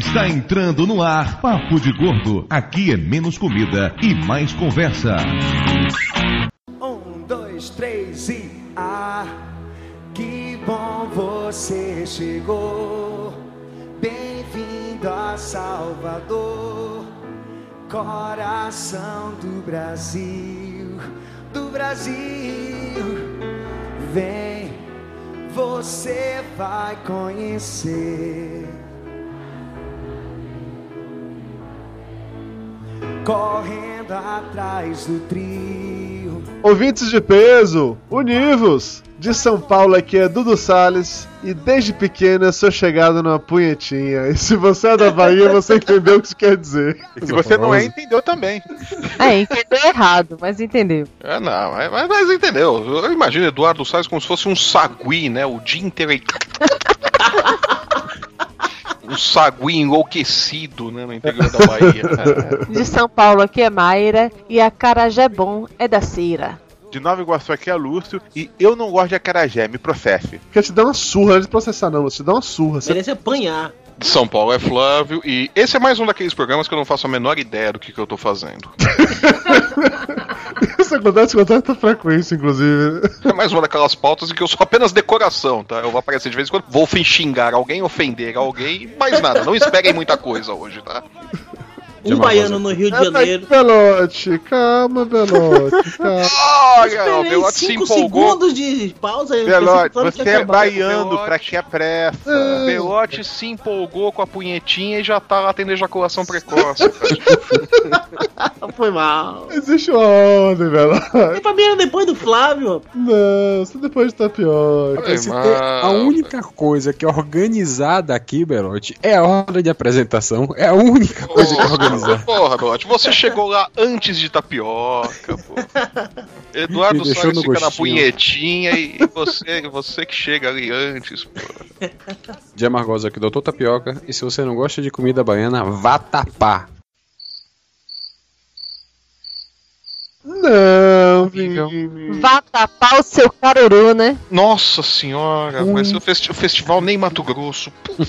Está entrando no ar Papo de Gordo. Aqui é menos comida e mais conversa. Um, dois, três e ah, que bom você chegou. Bem-vindo a Salvador, coração do Brasil, do Brasil. Vem, você vai conhecer. Correndo atrás do trio. Ouvintes de peso, univos! De São Paulo aqui é Dudu Salles e desde pequeno eu sou chegado numa punhetinha. E se você é da Bahia, você entendeu o que isso quer dizer. E se você não é, entendeu também. É, entendeu errado, mas entendeu. É, não, mas, mas- mas entendeu. Eu imagino Eduardo Salles como se fosse um sagui, né? O dia inteiro aí. um sagui enlouquecido, né? No interior da Bahia. De São Paulo aqui é Mayra e a Carajé Bom é da Cira. De Nova Iguaçu aqui é Lúcio e eu não gosto de acarajé, me processe. Quer te dar uma surra antes de processar, não. Você te dá uma surra. Você... Merece apanhar. De São Paulo é Flávio e esse é mais um daqueles programas que eu não faço a menor ideia do que, que eu tô fazendo. Isso acontece com tanta frequência, inclusive. É mais uma daquelas pautas em que eu sou apenas decoração, tá? Eu vou aparecer de vez em quando, vou xingar alguém, ofender alguém, mais nada. Não esperem muita coisa hoje, tá? Um baiano no Rio de Peraí, Janeiro. Belote, calma, Belote, calma. Olha, Belote se 5 empolgou. segundos de pausa. que você é baiano pra que é pressa. O Belote se empolgou com a punhetinha e já tá lá tendo ejaculação precoce. Foi mal. Existe uma ordem, Belote. E pra mim era depois do Flávio. Não, você depois de tapioca. Mano. tem a única coisa que é organizada aqui, Belote, é a hora de apresentação. É a única coisa que é organizada. Porra, Belote, você chegou lá antes de tapioca, pô. Eduardo no fica na gostinho. punhetinha e você, você que chega ali antes, pô. De Amargosa aqui, doutor Tapioca. E se você não gosta de comida baiana, vá tapar. Não, Vini. Vá tapar o seu caruru, né? Nossa senhora, vai ser o, festi- o festival nem Mato Grosso.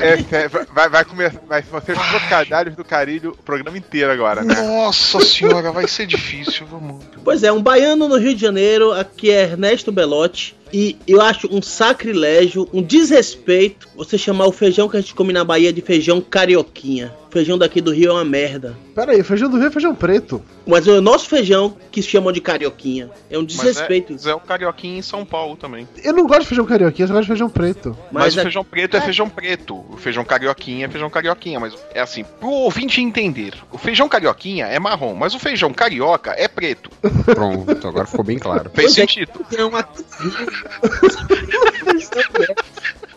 É, é, vai, vai, comer, vai ser os trocadilhos do carilho o programa inteiro agora, né? Nossa senhora, vai ser difícil, vamos. Pois é, um baiano no Rio de Janeiro, aqui é Ernesto Belotti. E eu acho um sacrilégio, um desrespeito você chamar o feijão que a gente come na Bahia de feijão carioquinha. O feijão daqui do Rio é uma merda. Pera aí, feijão do Rio é feijão preto. Mas é o nosso feijão que se chamam de carioquinha. É um Mas desrespeito. é, mas é o carioquinha em São Paulo também. Eu não gosto de feijão carioquinha, eu gosto de feijão preto. Mas, Mas o é- feijão preto é feijão preto. O feijão carioquinha é feijão carioquinha. Mas é assim, pro ouvinte entender. O feijão carioquinha é marrom, mas o feijão carioca é preto. Pronto, agora ficou bem claro. Fez é. sentido. É uma...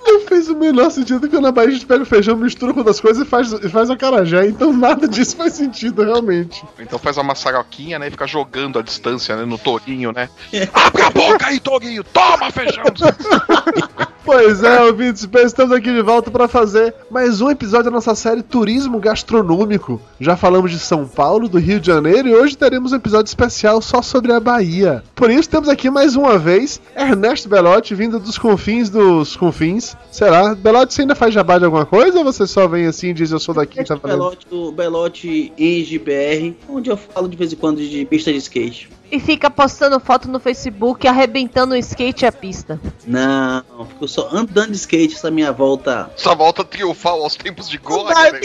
Não fez o menor sentido que na Bahia a gente pega o feijão, mistura com outras coisas e faz, e faz acarajé. Então nada disso faz sentido, realmente. Então faz uma maçaroquinha, né? E fica jogando a distância, né? No tourinho, né? Abre a boca aí, tourinho! Toma, feijão! Pois é, ouvintes, bem, estamos aqui de volta para fazer mais um episódio da nossa série Turismo Gastronômico. Já falamos de São Paulo, do Rio de Janeiro e hoje teremos um episódio especial só sobre a Bahia. Por isso temos aqui mais uma vez Ernesto Belotti vindo dos confins dos confins. Será? Belotti, você ainda faz jabá de alguma coisa ou você só vem assim e diz eu sou daqui e tá valendo? Belote, do Belote Enge BR, onde eu falo de vez em quando de pista de skate. E fica postando foto no Facebook arrebentando o skate e a pista. Não, fico só andando de skate essa minha volta. Essa volta triunfal aos tempos de Vai, né?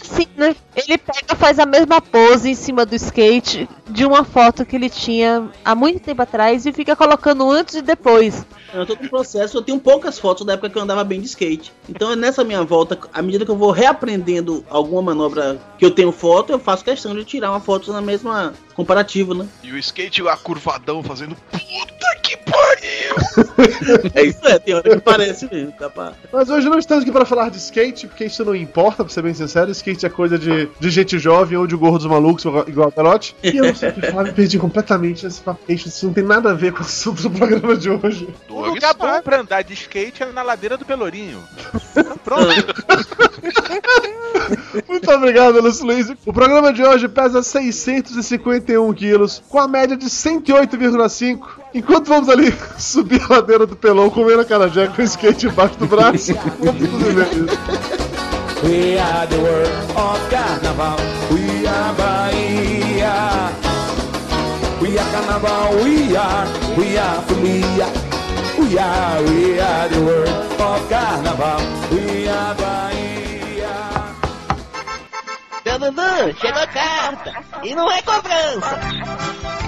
Assim, né? Ele pega, faz a mesma pose em cima do skate de uma foto que ele tinha há muito tempo atrás e fica colocando antes e depois. Eu tô com processo, eu tenho poucas fotos da época que eu andava bem de skate. Então é nessa minha volta, à medida que eu vou reaprendendo alguma manobra que eu tenho foto, eu faço questão de tirar uma foto na mesma comparativo, né? E o skate lá curvadão fazendo puta que pariu! É isso, é, tem hora que parece mesmo, tá pra... Mas hoje não estamos aqui para falar de skate, porque isso não importa, pra ser bem sincero. Skate é coisa de, de gente jovem ou de gordos malucos, igual a Pelote. E eu não sei o que falar, me perdi completamente esse papo. Isso não tem nada a ver com o assunto do programa de hoje. O lugar bom pra andar de skate é na ladeira do Pelourinho. Pronto. Muito obrigado, Lúcio Luiz. O programa de hoje pesa 651 quilos, com a média de 108,5. Enquanto vamos ali subir a ladeira do pelão, comendo a carajé com o skate embaixo do braço. vamos fazer isso. We are the world of carnaval. We are Bahia. We are carnaval. We are. We are folia. We are. We are the world of carnaval. We are Bahia. Dudu, chegou carta. E não é cobrança.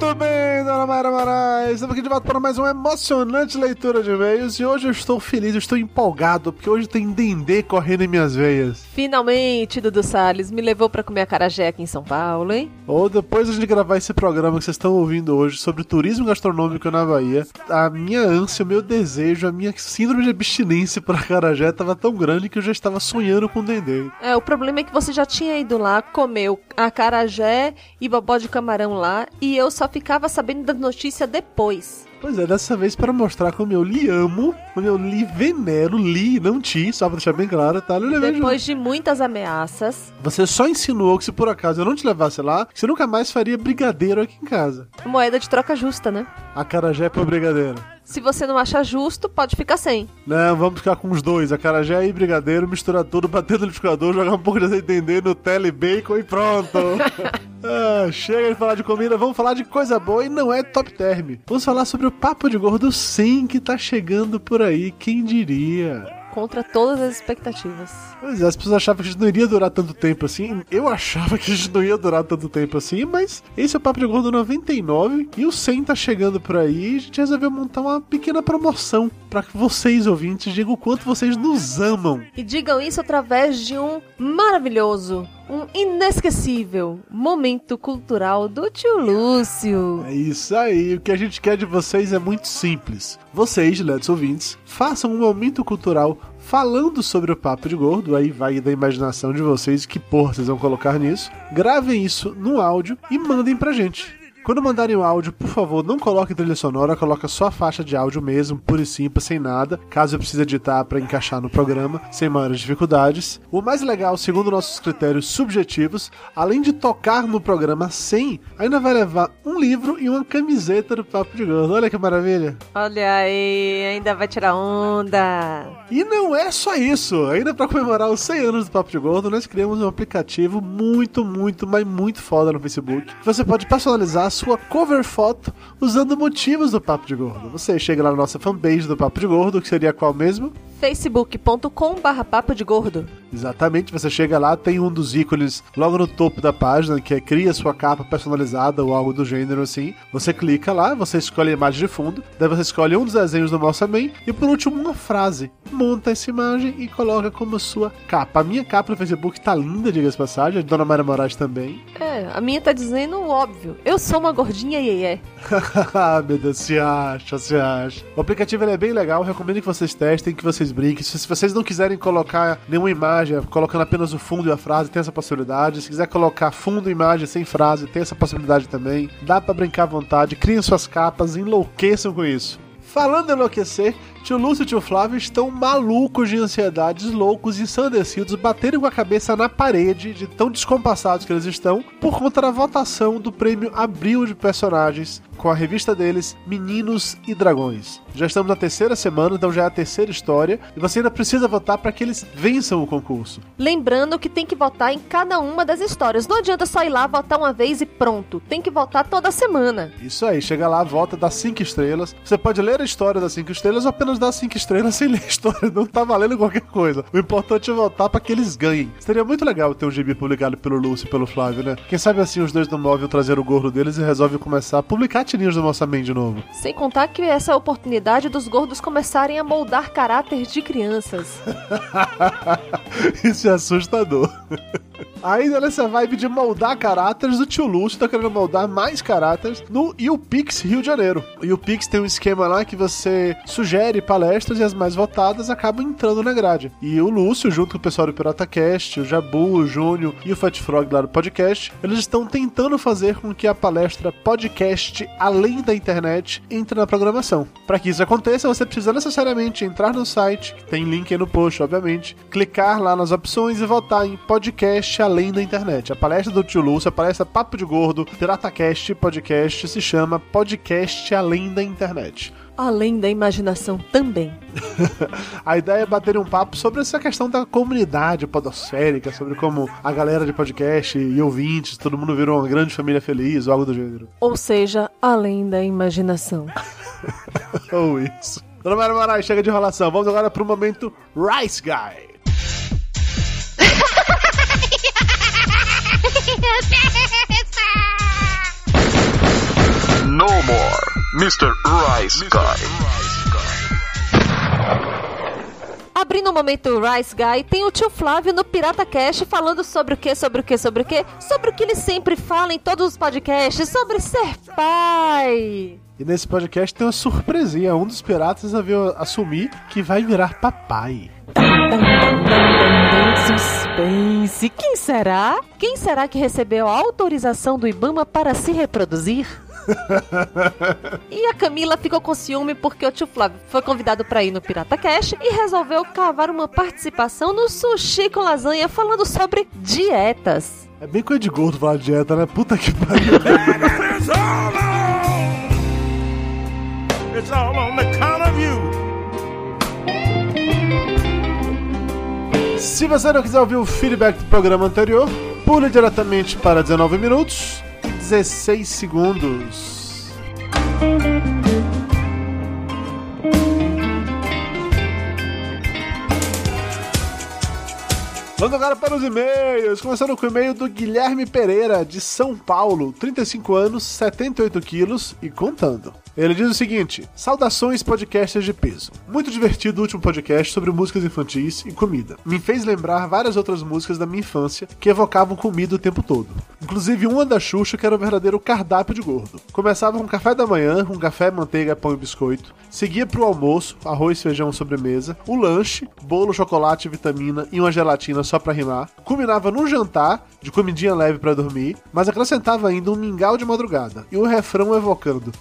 Muito bem, dona Mayra Moraes. Estamos aqui de volta para mais uma emocionante leitura de e-mails. E hoje eu estou feliz, eu estou empolgado, porque hoje tem Dendê correndo em minhas veias. Finalmente, Dudu Salles me levou pra comer acarajé aqui em São Paulo, hein? Ou depois de a gravar esse programa que vocês estão ouvindo hoje sobre turismo gastronômico na Bahia, a minha ânsia, o meu desejo, a minha síndrome de abstinência por acarajé estava tão grande que eu já estava sonhando com Dendê. É, o problema é que você já tinha ido lá, comeu acarajé e bobó de camarão lá, e eu só ficava sabendo da notícia depois. Pois é, dessa vez para mostrar como eu lhe amo, como eu lhe venero, li, não ti, só pra deixar bem claro, tá? Depois de muitas ameaças, Você só insinuou que se por acaso eu não te levasse lá, você nunca mais faria brigadeiro aqui em casa. moeda de troca justa, né? Acarajé por brigadeiro. Se você não achar justo, pode ficar sem. Não, vamos ficar com os dois, acarajé e brigadeiro, misturar tudo, bater no liquidificador, jogar um pouco de azeite dendê, Nutella e bacon e pronto. ah, chega de falar de comida, vamos falar de coisa boa e não é top term. Vamos falar sobre o Papo de Gordo sim que tá chegando por aí, quem diria? Contra todas as expectativas. Pois é, as pessoas achavam que a gente não iria durar tanto tempo assim. Eu achava que a gente não ia durar tanto tempo assim, mas esse é o Papo de Gordo 99 e o 100 tá chegando por aí. E a gente resolveu montar uma pequena promoção para que vocês, ouvintes, digam o quanto vocês nos amam. E digam isso através de um maravilhoso, um inesquecível momento cultural do tio Lúcio. É isso aí, o que a gente quer de vocês é muito simples. Vocês, ledos ouvintes, façam um momento cultural falando sobre o Papo de Gordo, aí vai da imaginação de vocês que porra vocês vão colocar nisso. Gravem isso no áudio e mandem pra gente. Quando mandarem o áudio, por favor, não coloque trilha sonora, coloca só a faixa de áudio mesmo, pura e simples, sem nada, caso eu precise editar para encaixar no programa, sem maiores dificuldades. O mais legal, segundo nossos critérios subjetivos, além de tocar no programa sem, ainda vai levar um livro e uma camiseta do Papo de Gordo. Olha que maravilha! Olha aí, ainda vai tirar onda. E não é só isso. Ainda para comemorar os 100 anos do Papo de Gordo, nós criamos um aplicativo muito, muito, mas muito foda no Facebook. Você pode personalizar sua cover foto usando motivos do Papo de Gordo. Você chega lá na nossa fanpage do Papo de Gordo, que seria qual mesmo? facebook.com barra papo de gordo. Exatamente, você chega lá, tem um dos ícones logo no topo da página, que é cria sua capa personalizada ou algo do gênero assim. Você clica lá, você escolhe a imagem de fundo, daí você escolhe um dos desenhos do Mouse Man e por último uma frase. Monta essa imagem e coloca como sua capa. A minha capa no Facebook tá linda, diga-se passagem, a de Dona Maria Moraes também. É, a minha tá dizendo o óbvio. Eu sou uma gordinha iê Ah, Meu Deus, se acha, se acha. O aplicativo é bem legal, recomendo que vocês testem, que vocês brinquem. Se vocês não quiserem colocar nenhuma imagem, colocando apenas o fundo e a frase, tem essa possibilidade. Se quiser colocar fundo e imagem sem frase, tem essa possibilidade também. Dá pra brincar à vontade, criem suas capas, enlouqueçam com isso. Falando em enlouquecer, tio Lúcio e tio Flávio estão malucos de ansiedades, loucos, ensandecidos, batendo com a cabeça na parede de tão descompassados que eles estão, por conta da votação do prêmio Abril de Personagens, com a revista deles, Meninos e Dragões. Já estamos na terceira semana, então já é a terceira história, e você ainda precisa votar para que eles vençam o concurso. Lembrando que tem que votar em cada uma das histórias. Não adianta só ir lá votar uma vez e pronto. Tem que votar toda semana. Isso aí, chega lá, vota, dá cinco estrelas. Você pode ler a história das cinco estrelas ou apenas dar cinco estrelas sem ler a história. Não tá valendo qualquer coisa. O importante é votar para que eles ganhem. Seria muito legal ter um gibi publicado pelo Lúcio e pelo Flávio, né? Quem sabe assim os dois não movem trazer o gordo deles e resolvem começar a publicar tirinhos do Moçamém de novo. Sem contar que essa é a oportunidade dos gordos começarem a moldar caráter de crianças. Isso é assustador. Ainda nessa vibe de moldar caráteres, o tio Lúcio tá querendo moldar mais caráteres no YouPix Rio de Janeiro. O YouPix tem um esquema lá que você sugere palestras e as mais votadas acabam entrando na grade. E o Lúcio, junto com o pessoal do PirataCast, o Jabu, o Júnior e o Fat Frog lá do podcast, eles estão tentando fazer com que a palestra podcast além da internet entre na programação. Para que isso aconteça, você precisa necessariamente entrar no site, tem link aí no post, obviamente, clicar lá nas opções e votar em podcast Além da Internet. A palestra do tio Lúcio, a palestra Papo de Gordo, PirataCast podcast se chama Podcast Além da Internet. Além da imaginação também. A ideia é bater um papo sobre essa questão da comunidade podosférica, sobre como a galera de podcast e ouvintes, todo mundo virou uma grande família feliz ou algo do gênero. Ou seja, além da imaginação. Ou isso. Dona Mara Moraes, chega de enrolação. Vamos agora pro momento Rice Guy. No more, Mr. Rice Guy. Abrindo o momento Rice Guy, tem o tio Flávio no Pirata Cast falando sobre o que, sobre o que, sobre o que? Sobre o que ele sempre fala em todos os podcasts, sobre ser pai. E nesse podcast tem uma surpresinha. Um dos piratas veio assumir que vai virar papai. Suspense. Quem será? Quem será que recebeu a autorização do Ibama para se reproduzir? e a Camila ficou com ciúme porque o tio Flávio foi convidado para ir no Pirata Cash e resolveu cavar uma participação no Sushi com Lasanha falando sobre dietas. É bem coisa de gordo falar de dieta, né? Puta que pariu. Se você não quiser ouvir o feedback do programa anterior, pule diretamente para 19 minutos e 16 segundos. Vamos agora para os e-mails. Começando com o e-mail do Guilherme Pereira, de São Paulo, 35 anos, 78 quilos e contando. Ele diz o seguinte: Saudações podcasters de peso. Muito divertido o último podcast sobre músicas infantis e comida. Me fez lembrar várias outras músicas da minha infância que evocavam comida o tempo todo. Inclusive uma da Xuxa que era o verdadeiro cardápio de gordo. Começava com café da manhã, um café, manteiga, pão e biscoito. Seguia pro almoço, arroz, feijão, sobremesa. O lanche, bolo, chocolate, vitamina e uma gelatina só pra rimar. Culminava num jantar, de comidinha leve pra dormir, mas acrescentava ainda um mingau de madrugada. E um refrão evocando: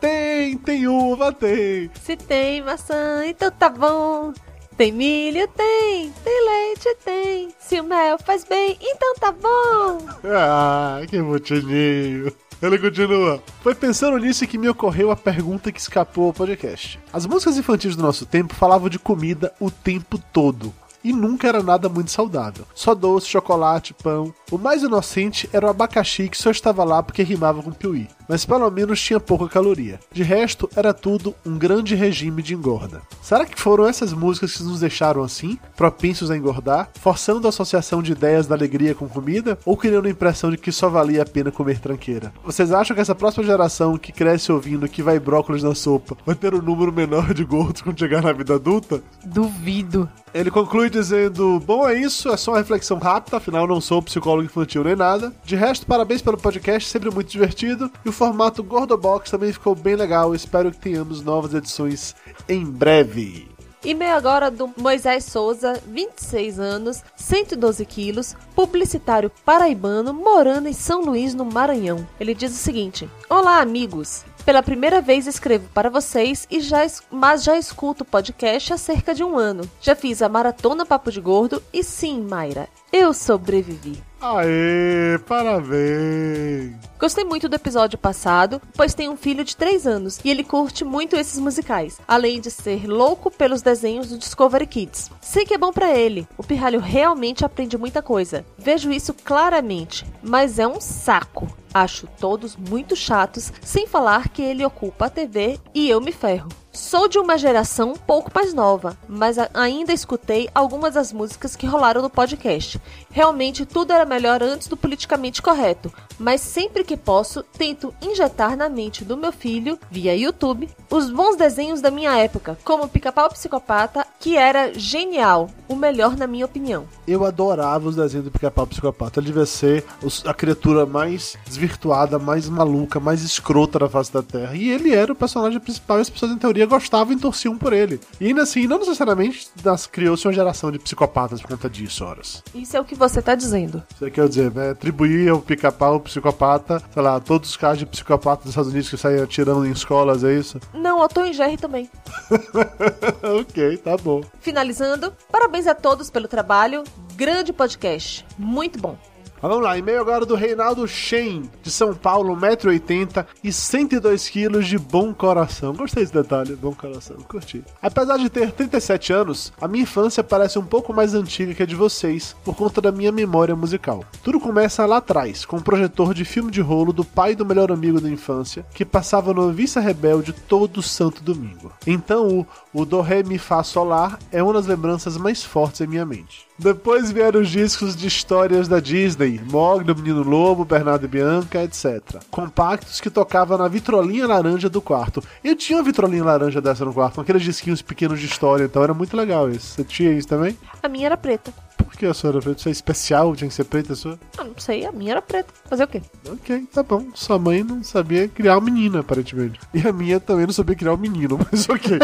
tem, tem uva tem. Se tem maçã, então tá bom. Tem milho, tem. Tem leite, tem. Se o mel faz bem, então tá bom. Ah, que bonitinho. Ele continua. Foi pensando nisso que me ocorreu a pergunta que escapou ao podcast. As músicas infantis do nosso tempo falavam de comida o tempo todo. E nunca era nada muito saudável. Só doce, chocolate, pão. O mais inocente era o abacaxi que só estava lá porque rimava com piuí. Mas pelo menos tinha pouca caloria. De resto, era tudo um grande regime de engorda. Será que foram essas músicas que nos deixaram assim, propensos a engordar, forçando a associação de ideias da alegria com comida, ou criando a impressão de que só valia a pena comer tranqueira? Vocês acham que essa próxima geração que cresce ouvindo que vai brócolis na sopa vai ter um número menor de gordos quando chegar na vida adulta? Duvido. Ele conclui dizendo: Bom, é isso, é só uma reflexão rápida, afinal não sou psicólogo infantil nem nada. De resto, parabéns pelo podcast, sempre muito divertido. E o formato Gordobox também ficou bem legal. Espero que tenhamos novas edições em breve. E-mail agora do Moisés Souza, 26 anos, 112 quilos, publicitário paraibano, morando em São Luís, no Maranhão. Ele diz o seguinte: Olá, amigos. Pela primeira vez escrevo para vocês e já mas já escuto o podcast há cerca de um ano. Já fiz a maratona Papo de Gordo e sim, Mayra, eu sobrevivi. Aê, parabéns! Gostei muito do episódio passado, pois tem um filho de 3 anos e ele curte muito esses musicais, além de ser louco pelos desenhos do Discovery Kids. Sei que é bom pra ele, o pirralho realmente aprende muita coisa. Vejo isso claramente, mas é um saco. Acho todos muito chatos, sem falar que ele ocupa a TV e eu me ferro. Sou de uma geração um pouco mais nova, mas ainda escutei algumas das músicas que rolaram no podcast. Realmente tudo era melhor antes do politicamente correto, mas sempre que posso, tento injetar na mente do meu filho, via YouTube, os bons desenhos da minha época, como Pica-Pau Psicopata, que era genial, o melhor na minha opinião. Eu adorava os desenhos do Pica-Pau Psicopata. Ele devia ser a criatura mais desvirtuada, mais maluca, mais escrota da face da Terra. E ele era o personagem principal e as pessoas, em teoria, gostavam e torciam por ele. E ainda assim, não necessariamente criou-se uma geração de psicopatas por conta disso, horas. Isso é o que você tá dizendo. Você quer dizer, né? Atribuir ao pica-pau psicopata, sei lá, todos os casos de psicopata dos Estados Unidos que saem atirando em escolas, é isso? Não, o Tom e Jerry também. ok, tá bom. Finalizando, parabéns a todos pelo trabalho. Grande podcast, muito bom. Mas vamos lá, e-mail agora do Reinaldo Shen, de São Paulo, 1,80m e 102kg de bom coração. Gostei desse detalhe, bom coração, curti. Apesar de ter 37 anos, a minha infância parece um pouco mais antiga que a de vocês, por conta da minha memória musical. Tudo começa lá atrás, com um projetor de filme de rolo do pai do melhor amigo da infância, que passava no Vista Rebelde todo santo domingo. Então o, o Do Ré Mi Fá Solar é uma das lembranças mais fortes em minha mente. Depois vieram os discos de histórias da Disney, Mogli, o Menino Lobo, Bernardo e Bianca, etc. Compactos que tocavam na vitrolinha laranja do quarto. Eu tinha uma vitrolinha laranja dessa no quarto, com aqueles disquinhos pequenos de história, então era muito legal isso. Você tinha isso também? A minha era preta. Por que a sua era preta? Isso é especial? Tinha que ser preta a sua? Ah, não sei, a minha era preta. Fazer o quê? Ok, tá bom. Sua mãe não sabia criar uma menina, aparentemente. E a minha também não sabia criar um menino, mas ok.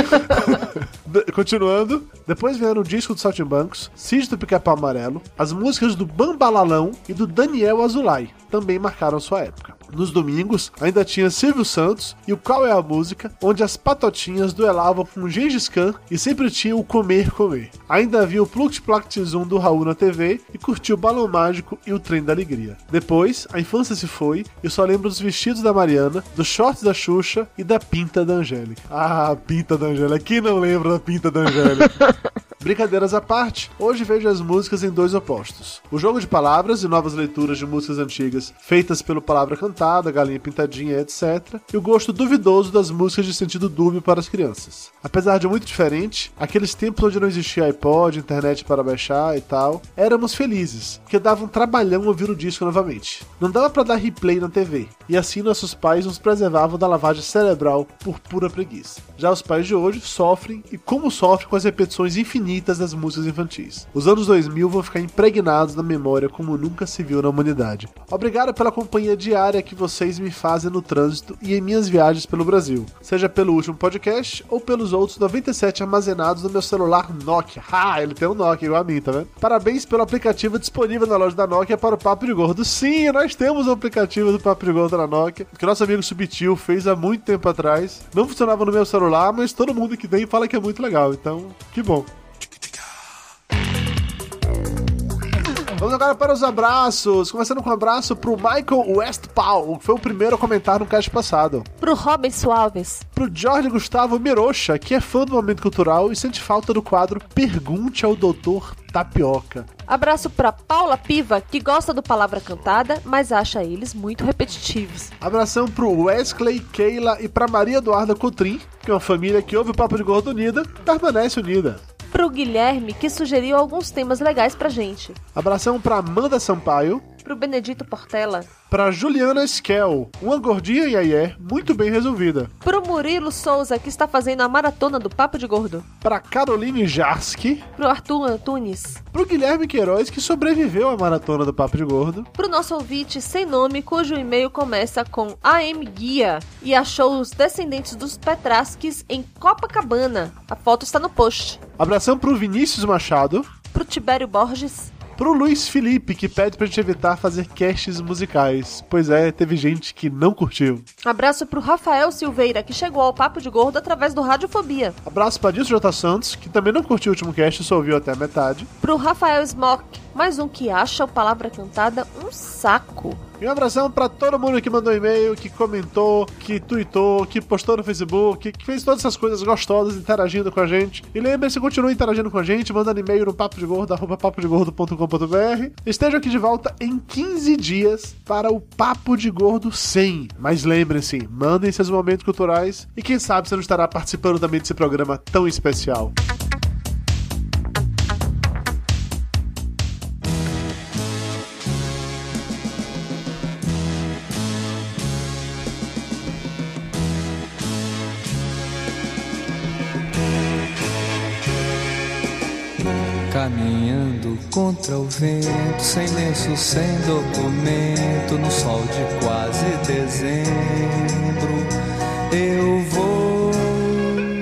Continuando, depois vieram o disco do Saltimbancos, Cid do Pica-Pau Amarelo, as músicas do Bambalalão e do Daniel Azulay, também marcaram sua época. Nos domingos, ainda tinha Silvio Santos e o Qual é a Música, onde as patotinhas duelavam com Gengis Khan e sempre tinha o Comer Comer. Ainda havia o Pluct Plact Zoom do Raul na TV e curtiu o Balão Mágico e o Trem da Alegria. Depois, a infância se foi e só lembro dos vestidos da Mariana, dos shorts da Xuxa e da pinta da Angélica. Ah, a pinta da Angélica. Quem não lembra da pinta da Angélica? Brincadeiras à parte, hoje vejo as músicas em dois opostos. O jogo de palavras e novas leituras de músicas antigas feitas pelo Palavra Cantada, Galinha Pintadinha, etc. E o gosto duvidoso das músicas de sentido dúbio para as crianças. Apesar de muito diferente, aqueles tempos onde não existia iPod, internet para baixar e tal, éramos felizes, porque dava um trabalhão ouvir o disco novamente. Não dava para dar replay na TV, e assim nossos pais nos preservavam da lavagem cerebral por pura preguiça. Já os pais de hoje sofrem, e como sofrem com as repetições infinitas das músicas infantis. Os anos 2000 vão ficar impregnados na memória como nunca se viu na humanidade. Obrigado pela companhia diária que vocês me fazem no trânsito e em minhas viagens pelo Brasil, seja pelo último podcast ou pelos outros 97 armazenados no meu celular Nokia. Ah, ele tem um Nokia igual a mim, tá vendo? Parabéns pelo aplicativo disponível na loja da Nokia para o Papo de Gordo. Sim, nós temos o aplicativo do Papo de Gordo na Nokia, que nosso amigo Subtil fez há muito tempo atrás. Não funcionava no meu celular, mas todo mundo que tem fala que é muito legal, então que bom. Vamos agora para os abraços. Começando com um abraço pro Michael Westphal, que foi o primeiro a comentar no cast passado. Pro Robin Suaves. Pro Jorge Gustavo Mirocha, que é fã do Momento Cultural e sente falta do quadro Pergunte ao Doutor Tapioca. Abraço pra Paula Piva, que gosta do Palavra Cantada, mas acha eles muito repetitivos. Abração pro Wesley, Keila e pra Maria Eduarda Cotrim, que é uma família que ouve o Papo de Gordo Unida, permanece unida. Pro Guilherme, que sugeriu alguns temas legais pra gente. Abração pra Amanda Sampaio, Pro Benedito Portela. pra Juliana Skel, uma gordinha iaié muito bem resolvida. Pro Murilo Souza, que está fazendo a maratona do Papo de Gordo. Pra Caroline Jarski, Pro Arthur Antunes. pro Guilherme Queiroz, que sobreviveu à maratona do Papo de Gordo. Pro nosso ouvinte sem nome, cujo e-mail começa com AM Guia e achou os descendentes dos Petrasques em Copacabana. A foto está no post. Abração pro Vinícius Machado, Pro Tibério Borges. Pro Luiz Felipe, que pede pra gente evitar fazer casts musicais. Pois é, teve gente que não curtiu. Abraço pro Rafael Silveira, que chegou ao Papo de Gordo através do Radiofobia. Abraço pra Dilson J. Santos, que também não curtiu o último cast, só ouviu até a metade. Pro Rafael Smock, mais um que acha o Palavra Cantada um saco. E um abração pra todo mundo que mandou e-mail, que comentou, que tweetou, que postou no Facebook, que fez todas essas coisas gostosas interagindo com a gente. E lembre-se, continue interagindo com a gente, mandando e-mail no papo de gordo, arroba papodegordo.com.br. Esteja aqui de volta em 15 dias para o Papo de Gordo 100. Mas lembrem-se, mandem seus momentos culturais e quem sabe você não estará participando também desse programa tão especial. Contra o vento, sem lenço, sem documento, no sol de quase dezembro, eu vou.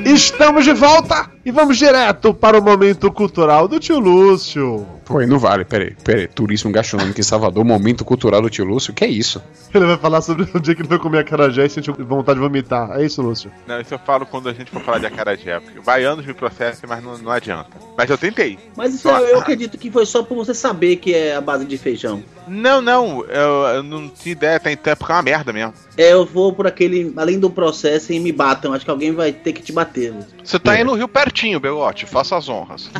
Estamos de volta e vamos direto para o momento cultural do tio Lúcio. Pô, não vale, peraí, peraí. Turismo gastronômico em Salvador, momento cultural do tio Lúcio, que é isso? Ele vai falar sobre o dia que ele foi comer acarajé e sentiu vontade de vomitar. É isso, Lúcio? Não, isso eu falo quando a gente for falar de acarajé. Porque baianos me processam, mas não, não adianta. Mas eu tentei. Mas isso eu, eu acredito que foi só por você saber que é a base de feijão. Não, não, eu, eu não tinha ideia, tem tempo que é uma merda mesmo. É, eu vou por aquele, além do processo, e me batam. Acho que alguém vai ter que te bater. Você tá aí no Rio pertinho, Belote, faça as honras.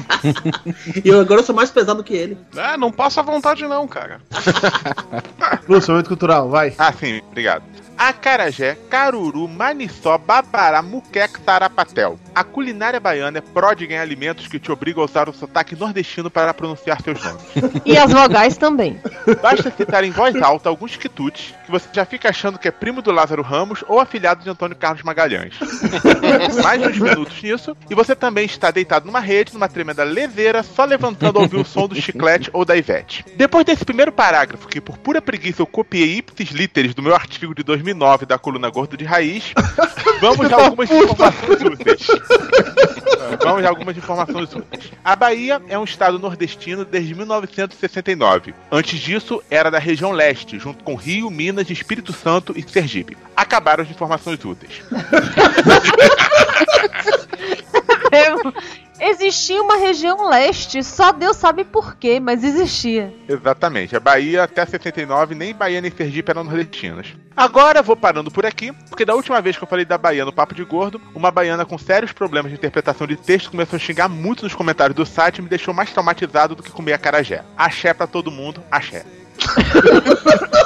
E eu agora sou mais pesado que ele. É, não passa vontade não, cara. Lúcio, momento cultural, vai. Ah, sim, obrigado. Acarajé, caruru, maniçó, babará, muqueca, tarapatel. A culinária baiana é pródiga em alimentos que te obrigam a usar o sotaque nordestino para pronunciar seus nomes. E as vogais também. Basta citar em voz alta alguns quitutes que você já fica achando que é primo do Lázaro Ramos ou afilhado de Antônio Carlos Magalhães. Mais uns minutos nisso, e você também está deitado numa rede, numa tremenda leveira, só levantando ao ouvir o som do chiclete ou da Ivete. Depois desse primeiro parágrafo, que por pura preguiça eu copiei ipsis literis do meu artigo de 2009 da coluna Gordo de Raiz, vamos a algumas informações úteis. Vamos a algumas informações úteis. A Bahia é um estado nordestino desde 1969. Antes disso, era da região leste, junto com Rio, Minas, Espírito Santo e Sergipe. Acabaram as informações úteis. Existia uma região leste, só Deus sabe por quê, mas existia. Exatamente. A Bahia até 69, nem Bahia nem Sergipe eram nordestinas. Agora vou parando por aqui, porque da última vez que eu falei da Bahia no Papo de Gordo, uma baiana com sérios problemas de interpretação de texto começou a xingar muito nos comentários do site e me deixou mais traumatizado do que comer acarajé. Axé pra todo mundo, axé.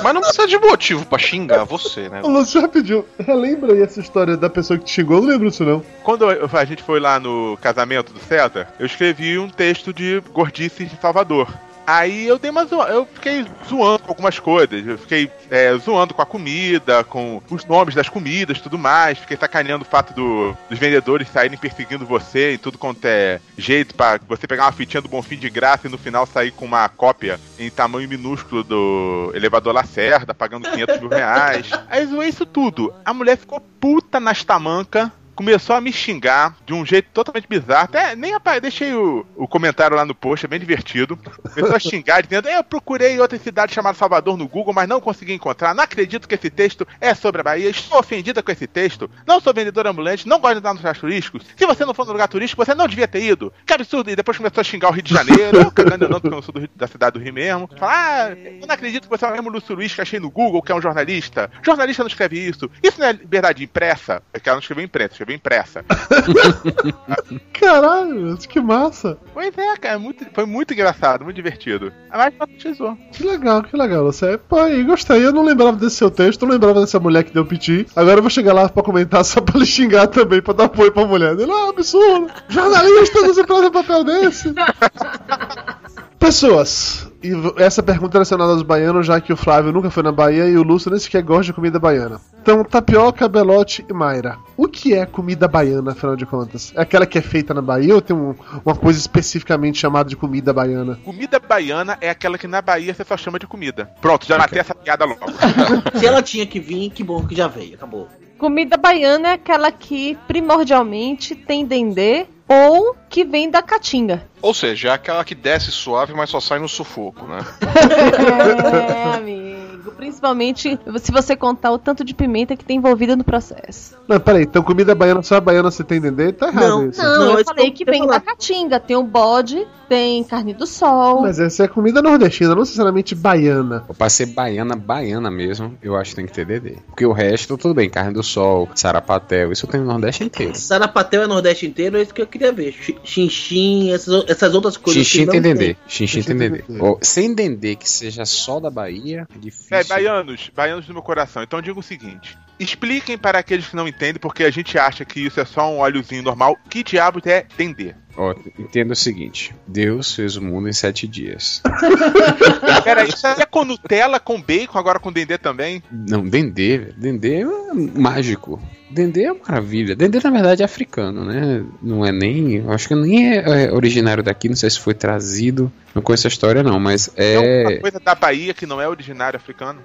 Mas não precisa de motivo pra xingar você, né? Ô, Lúcio, rapidinho, relembra aí essa história da pessoa que te xingou? Eu não lembro disso, não. Quando a gente foi lá no casamento do César, eu escrevi um texto de gordices de Salvador. Aí eu dei uma eu fiquei zoando com algumas coisas. Eu fiquei é, zoando com a comida, com os nomes das comidas tudo mais. Fiquei sacaneando o fato do- dos vendedores saírem perseguindo você e tudo quanto é jeito pra você pegar uma fitinha do Bonfim de graça e no final sair com uma cópia em tamanho minúsculo do elevador Lacerda, pagando 500 mil reais. Aí zoei isso tudo. A mulher ficou puta nas tamancas começou a me xingar de um jeito totalmente bizarro. Até nem apa- deixei o, o comentário lá no post, é bem divertido. Começou a xingar, dizendo: Eu procurei outra cidade chamada Salvador no Google, mas não consegui encontrar. Não acredito que esse texto é sobre a Bahia. Estou ofendida com esse texto. Não sou vendedor ambulante, não gosto de andar nos lugares turísticos. Se você não for no lugar turístico, você não devia ter ido. Que absurdo. E depois começou a xingar o Rio de Janeiro. Cagando não, porque eu sou do da cidade do Rio mesmo. Falar: Ah, eu não acredito que você é o mesmo Lúcio Luiz que achei no Google, que é um jornalista. Jornalista não escreve isso. Isso não é liberdade impressa? É que ela não escreveu imprensa, escreveu impressa. Caralho, que massa. Pois é, cara, muito- foi muito engraçado, muito divertido. A mais batizou. Que legal, que legal. Você, pô, aí gostei. Eu não lembrava desse seu texto, não lembrava dessa mulher que deu piti. Agora eu vou chegar lá pra comentar só pra lhe xingar também, pra dar apoio pra mulher. Ele, ah, absurdo. Jornalista não se faz um papel desse. Pessoas. E essa pergunta é relacionada aos baianos, já que o Flávio nunca foi na Bahia e o Lúcio nem sequer gosta de comida baiana. Então, tapioca, belote e Mayra. O que é comida baiana, afinal de contas? É aquela que é feita na Bahia ou tem um- uma coisa especificamente chamada de comida baiana? Comida baiana é aquela que na Bahia você só chama de comida. Pronto, já matei essa piada logo. Se ela tinha que vir, que bom que já veio. Acabou. Comida baiana é aquela que primordialmente tem dendê ou que vem da caatinga. Ou seja, é aquela que desce suave, mas só sai no sufoco, né? É, amigo. Principalmente se você contar o tanto de pimenta que tem envolvida no processo. Não, peraí, então comida baiana só a baiana você tem dendê? Tá errado Não, isso. Não, Não, eu esse falei não que vem da caatinga. Tem o bode, tem carne do sol. Mas essa é comida nordestina, não necessariamente baiana. Pra ser baiana, baiana mesmo, eu acho que tem que ter DD. Porque o resto, tudo bem, carne do sol, sarapatel, isso tem no Nordeste inteiro. Sarapatel é Nordeste inteiro, é isso que eu queria ver. Xi- Xinxim, essas, essas outras coisas. Não tem dendê. Xixi tem dendê. Sem dendê que seja só da Bahia, é difícil. É, baianos, baianos do meu coração. Então eu digo o seguinte: expliquem para aqueles que não entendem, porque a gente acha que isso é só um óleozinho normal. Que diabo é dendê? Ó, entenda o seguinte: Deus fez o mundo em sete dias. Peraí, isso é com Nutella, com bacon, agora com dendê também? Não, Dendê, velho. Dendê é mágico. Dendê é maravilha. Dendê, na verdade, é africano, né? Não é nem. Eu acho que nem é, é originário daqui, não sei se foi trazido. Não conheço a história, não, mas É uma é. coisa da Bahia que não é originário africano.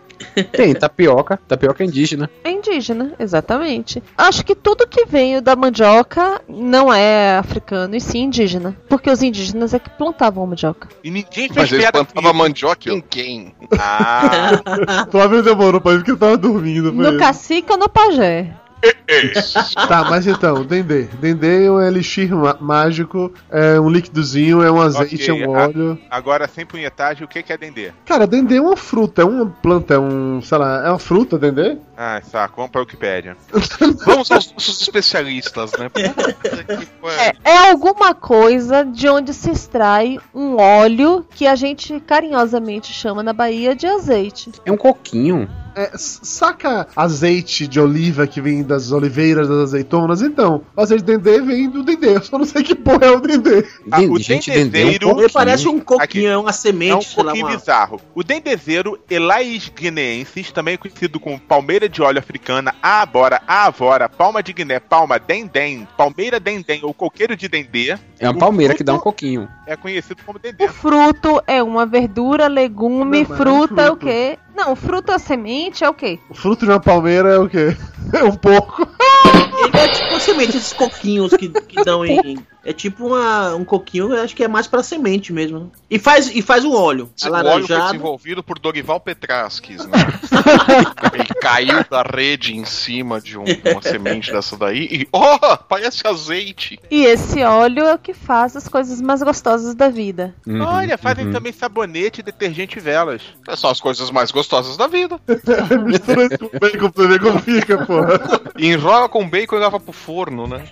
Tem tapioca. Tapioca é indígena. É indígena, exatamente. Acho que tudo que veio da mandioca não é africano, e sim indígena. Porque os indígenas é que plantavam a mandioca. E ninguém fez Mas eles plantavam mandioca em quem? Ah, Flávio demorou pra ver que eu tava dormindo. No isso. cacique ou no pajé? Tá, mas então, Dendê. Dendê é um elixir mágico, é um líquidozinho, é um azeite, Ok, é um a- óleo. agora, sem punhetagem, o que que é dendê? Cara, Dendê é uma fruta, é uma planta, é um, sei lá, é uma fruta, Dendê? Ah, saco, vamos pra Wikipédia. Vamos aos nossos especialistas, né? É, é alguma coisa de onde se extrai um óleo que a gente carinhosamente chama na Bahia de azeite. É um coquinho. É, saca azeite de oliva que vem das oliveiras, das azeitonas? Então, o azeite de Dendê vem do Dendê, eu só não sei que porra é o Dendê. Ah, o gente, dendezeiro- Dendê é um Ele coquinho. parece um coquinho, Aqui. é uma É um semente, sei lá, uma... bizarro. O dendezeiro Elais guineensis, também conhecido como palmeira de óleo africana, aabora, aavora, palma de Guiné, palma dendem, palmeira dendem ou coqueiro de dendê, É uma O palmeira que dá um coquinho. é conhecido como dendê. O fruto é uma verdura, legume, Não, é um fruta é o fruto. quê? Não, fruto é semente é o quê? O fruto de uma palmeira é o quê? É um porco. Ele é tipo semente, esses coquinhos que, que dão em. É tipo uma, um coquinho, eu acho que é mais pra semente mesmo. né? E faz, e faz um óleo O óleo foi desenvolvido por Dorival Petraskis, né? Ele caiu da rede em cima de um- uma semente dessa daí e, oh, parece azeite. E esse óleo é o que faz as coisas mais gostosas da vida. Uhum, Olha, fazem uhum. também sabonete, detergente e velas. São as coisas mais gostosas da vida. Mistura isso com bacon pra ver como fica, porra. E enrola com bacon e leva pro forno, né?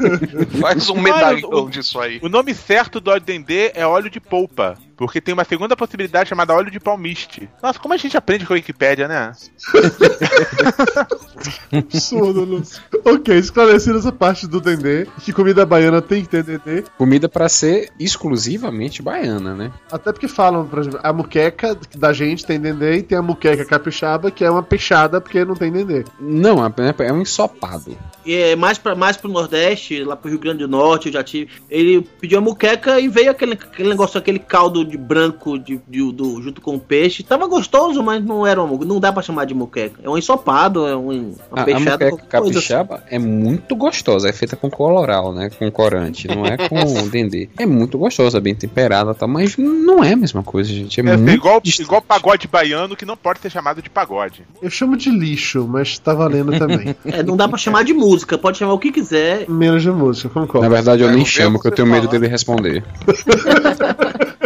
Faz um Olha, o- disso aí. O nome certo do óleo dendê é óleo de polpa, porque tem uma segunda possibilidade chamada óleo de palmiste. Nossa, como a gente aprende com a Wikipédia, né? Absurdo, Lúcio. Ok, esclarecido essa parte do Dendê, que comida baiana tem que ter Dendê. Comida pra ser exclusivamente baiana, né? Até porque falam, por exemplo, a muqueca da gente tem Dendê e tem a muqueca capixaba, que é uma peixada porque não tem Dendê. Não, é é um ensopado. E é mais, pra, mais pro Nordeste, lá pro Rio Grande do Norte, eu já tive. Ele pediu a muqueca e veio aquele, aquele negócio, aquele caldo de branco de, de- do, junto com o peixe. Tava gostoso, mas não era uma, não dá pra chamar de muqueca. É um ensopado, é um, uma A, a peixada. moqueca qualquer coisa assim. capixaba é muito gostosa. É feita com coloral, né? Com corante. Não é com dendê. É muito gostosa, bem temperada e tal. Mas não é a mesma coisa, gente. É, É, muito igual, distante. igual pagode baiano que não pode ser chamado de pagode. Eu chamo de lixo, mas tá valendo também. É, não dá pra chamar de música, pode chamar o que quiser. Menos de música, concordo. Na verdade, eu nem chamo, que eu tenho medo dele responder.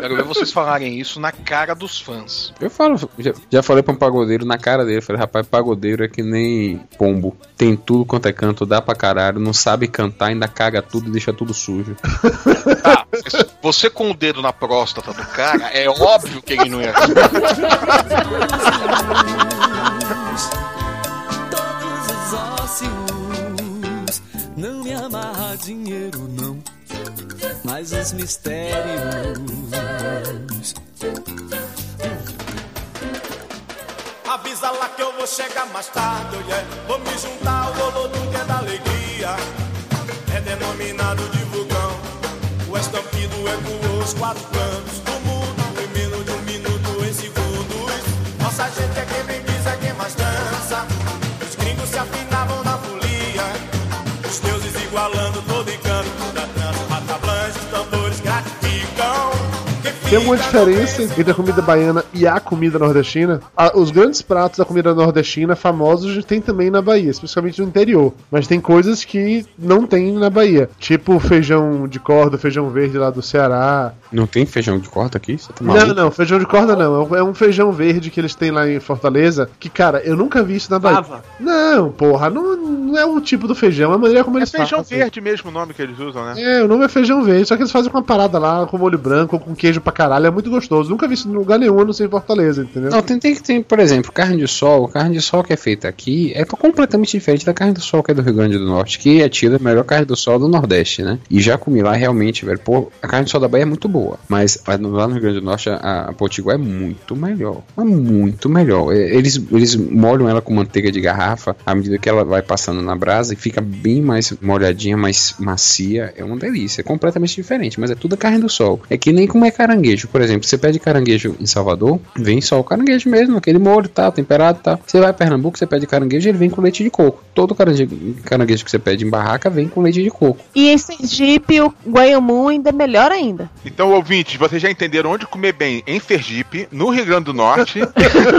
Quero ver vocês falarem isso na cara dos fãs. Eu falo, já, já falei pra um pagodeiro na cara dele. Falei, rapaz, pagodeiro é que nem pombo. Tem tudo quanto é canto, dá pra caralho, não sabe cantar, ainda caga tudo e deixa tudo sujo. Tá, você com o dedo na próstata do cara, é óbvio que ele não ia. Todos os ócios não me amarra dinheiro, não. Mas os mistérios. Avisa lá que eu vou chegar mais tarde, olha. Vou me juntar ao bolo do dia da alegria. É denominado de vulcão. O estampido ecoou os quatro cantos Tem alguma diferença entre a comida baiana e a comida nordestina? Os grandes pratos da comida nordestina, famosos, tem também na Bahia, especialmente no interior. Mas tem coisas que não tem na Bahia. Tipo feijão de corda, feijão verde lá do Ceará. Não tem feijão de corta aqui? Você tá Não, não, feijão de corda não. É um- É um feijão verde que eles têm lá em Fortaleza. Que, cara, eu nunca vi isso na Bahia. Fava. Não, porra, não, não é o tipo do feijão, é a maneira como É eles feijão fazem. verde mesmo o nome que eles usam, né? É, o nome é feijão verde, só que eles fazem com uma parada lá, com molho branco, ou com queijo pra caralho, é muito gostoso. Nunca vi isso em lugar nenhum, não ser em Fortaleza, entendeu? Não, tem, tem que ter, por exemplo, carne de sol. Carne de sol que é feita aqui é completamente diferente da carne de sol que é do Rio Grande do Norte, que é tida a melhor carne do sol do Nordeste, né? E já comi lá realmente, velho. Pô, a carne de sol da Bahia é muito boa. Mas lá no, Rio Grande do Norte, a, a potiguar é muito melhor. É muito melhor. É, Eles, eles molham ela com manteiga de garrafa à medida que ela vai passando na brasa e fica bem mais molhadinha, mais macia. É uma delícia. É completamente diferente, mas é tudo carne do sol. É que nem comer caranguejo. Por exemplo, você pede caranguejo em Salvador, vem só o caranguejo mesmo, aquele molho, tá, temperado, tá. Você vai a Pernambuco, você pede caranguejo, ele vem com leite de coco. Todo caranguejo, caranguejo que você pede em barraca vem com leite de coco. E em Sergipe, o Guaiamu ainda é melhor ainda. Então, ouvintes, vocês já entenderam onde comer bem em Sergipe, no Rio Grande do Norte.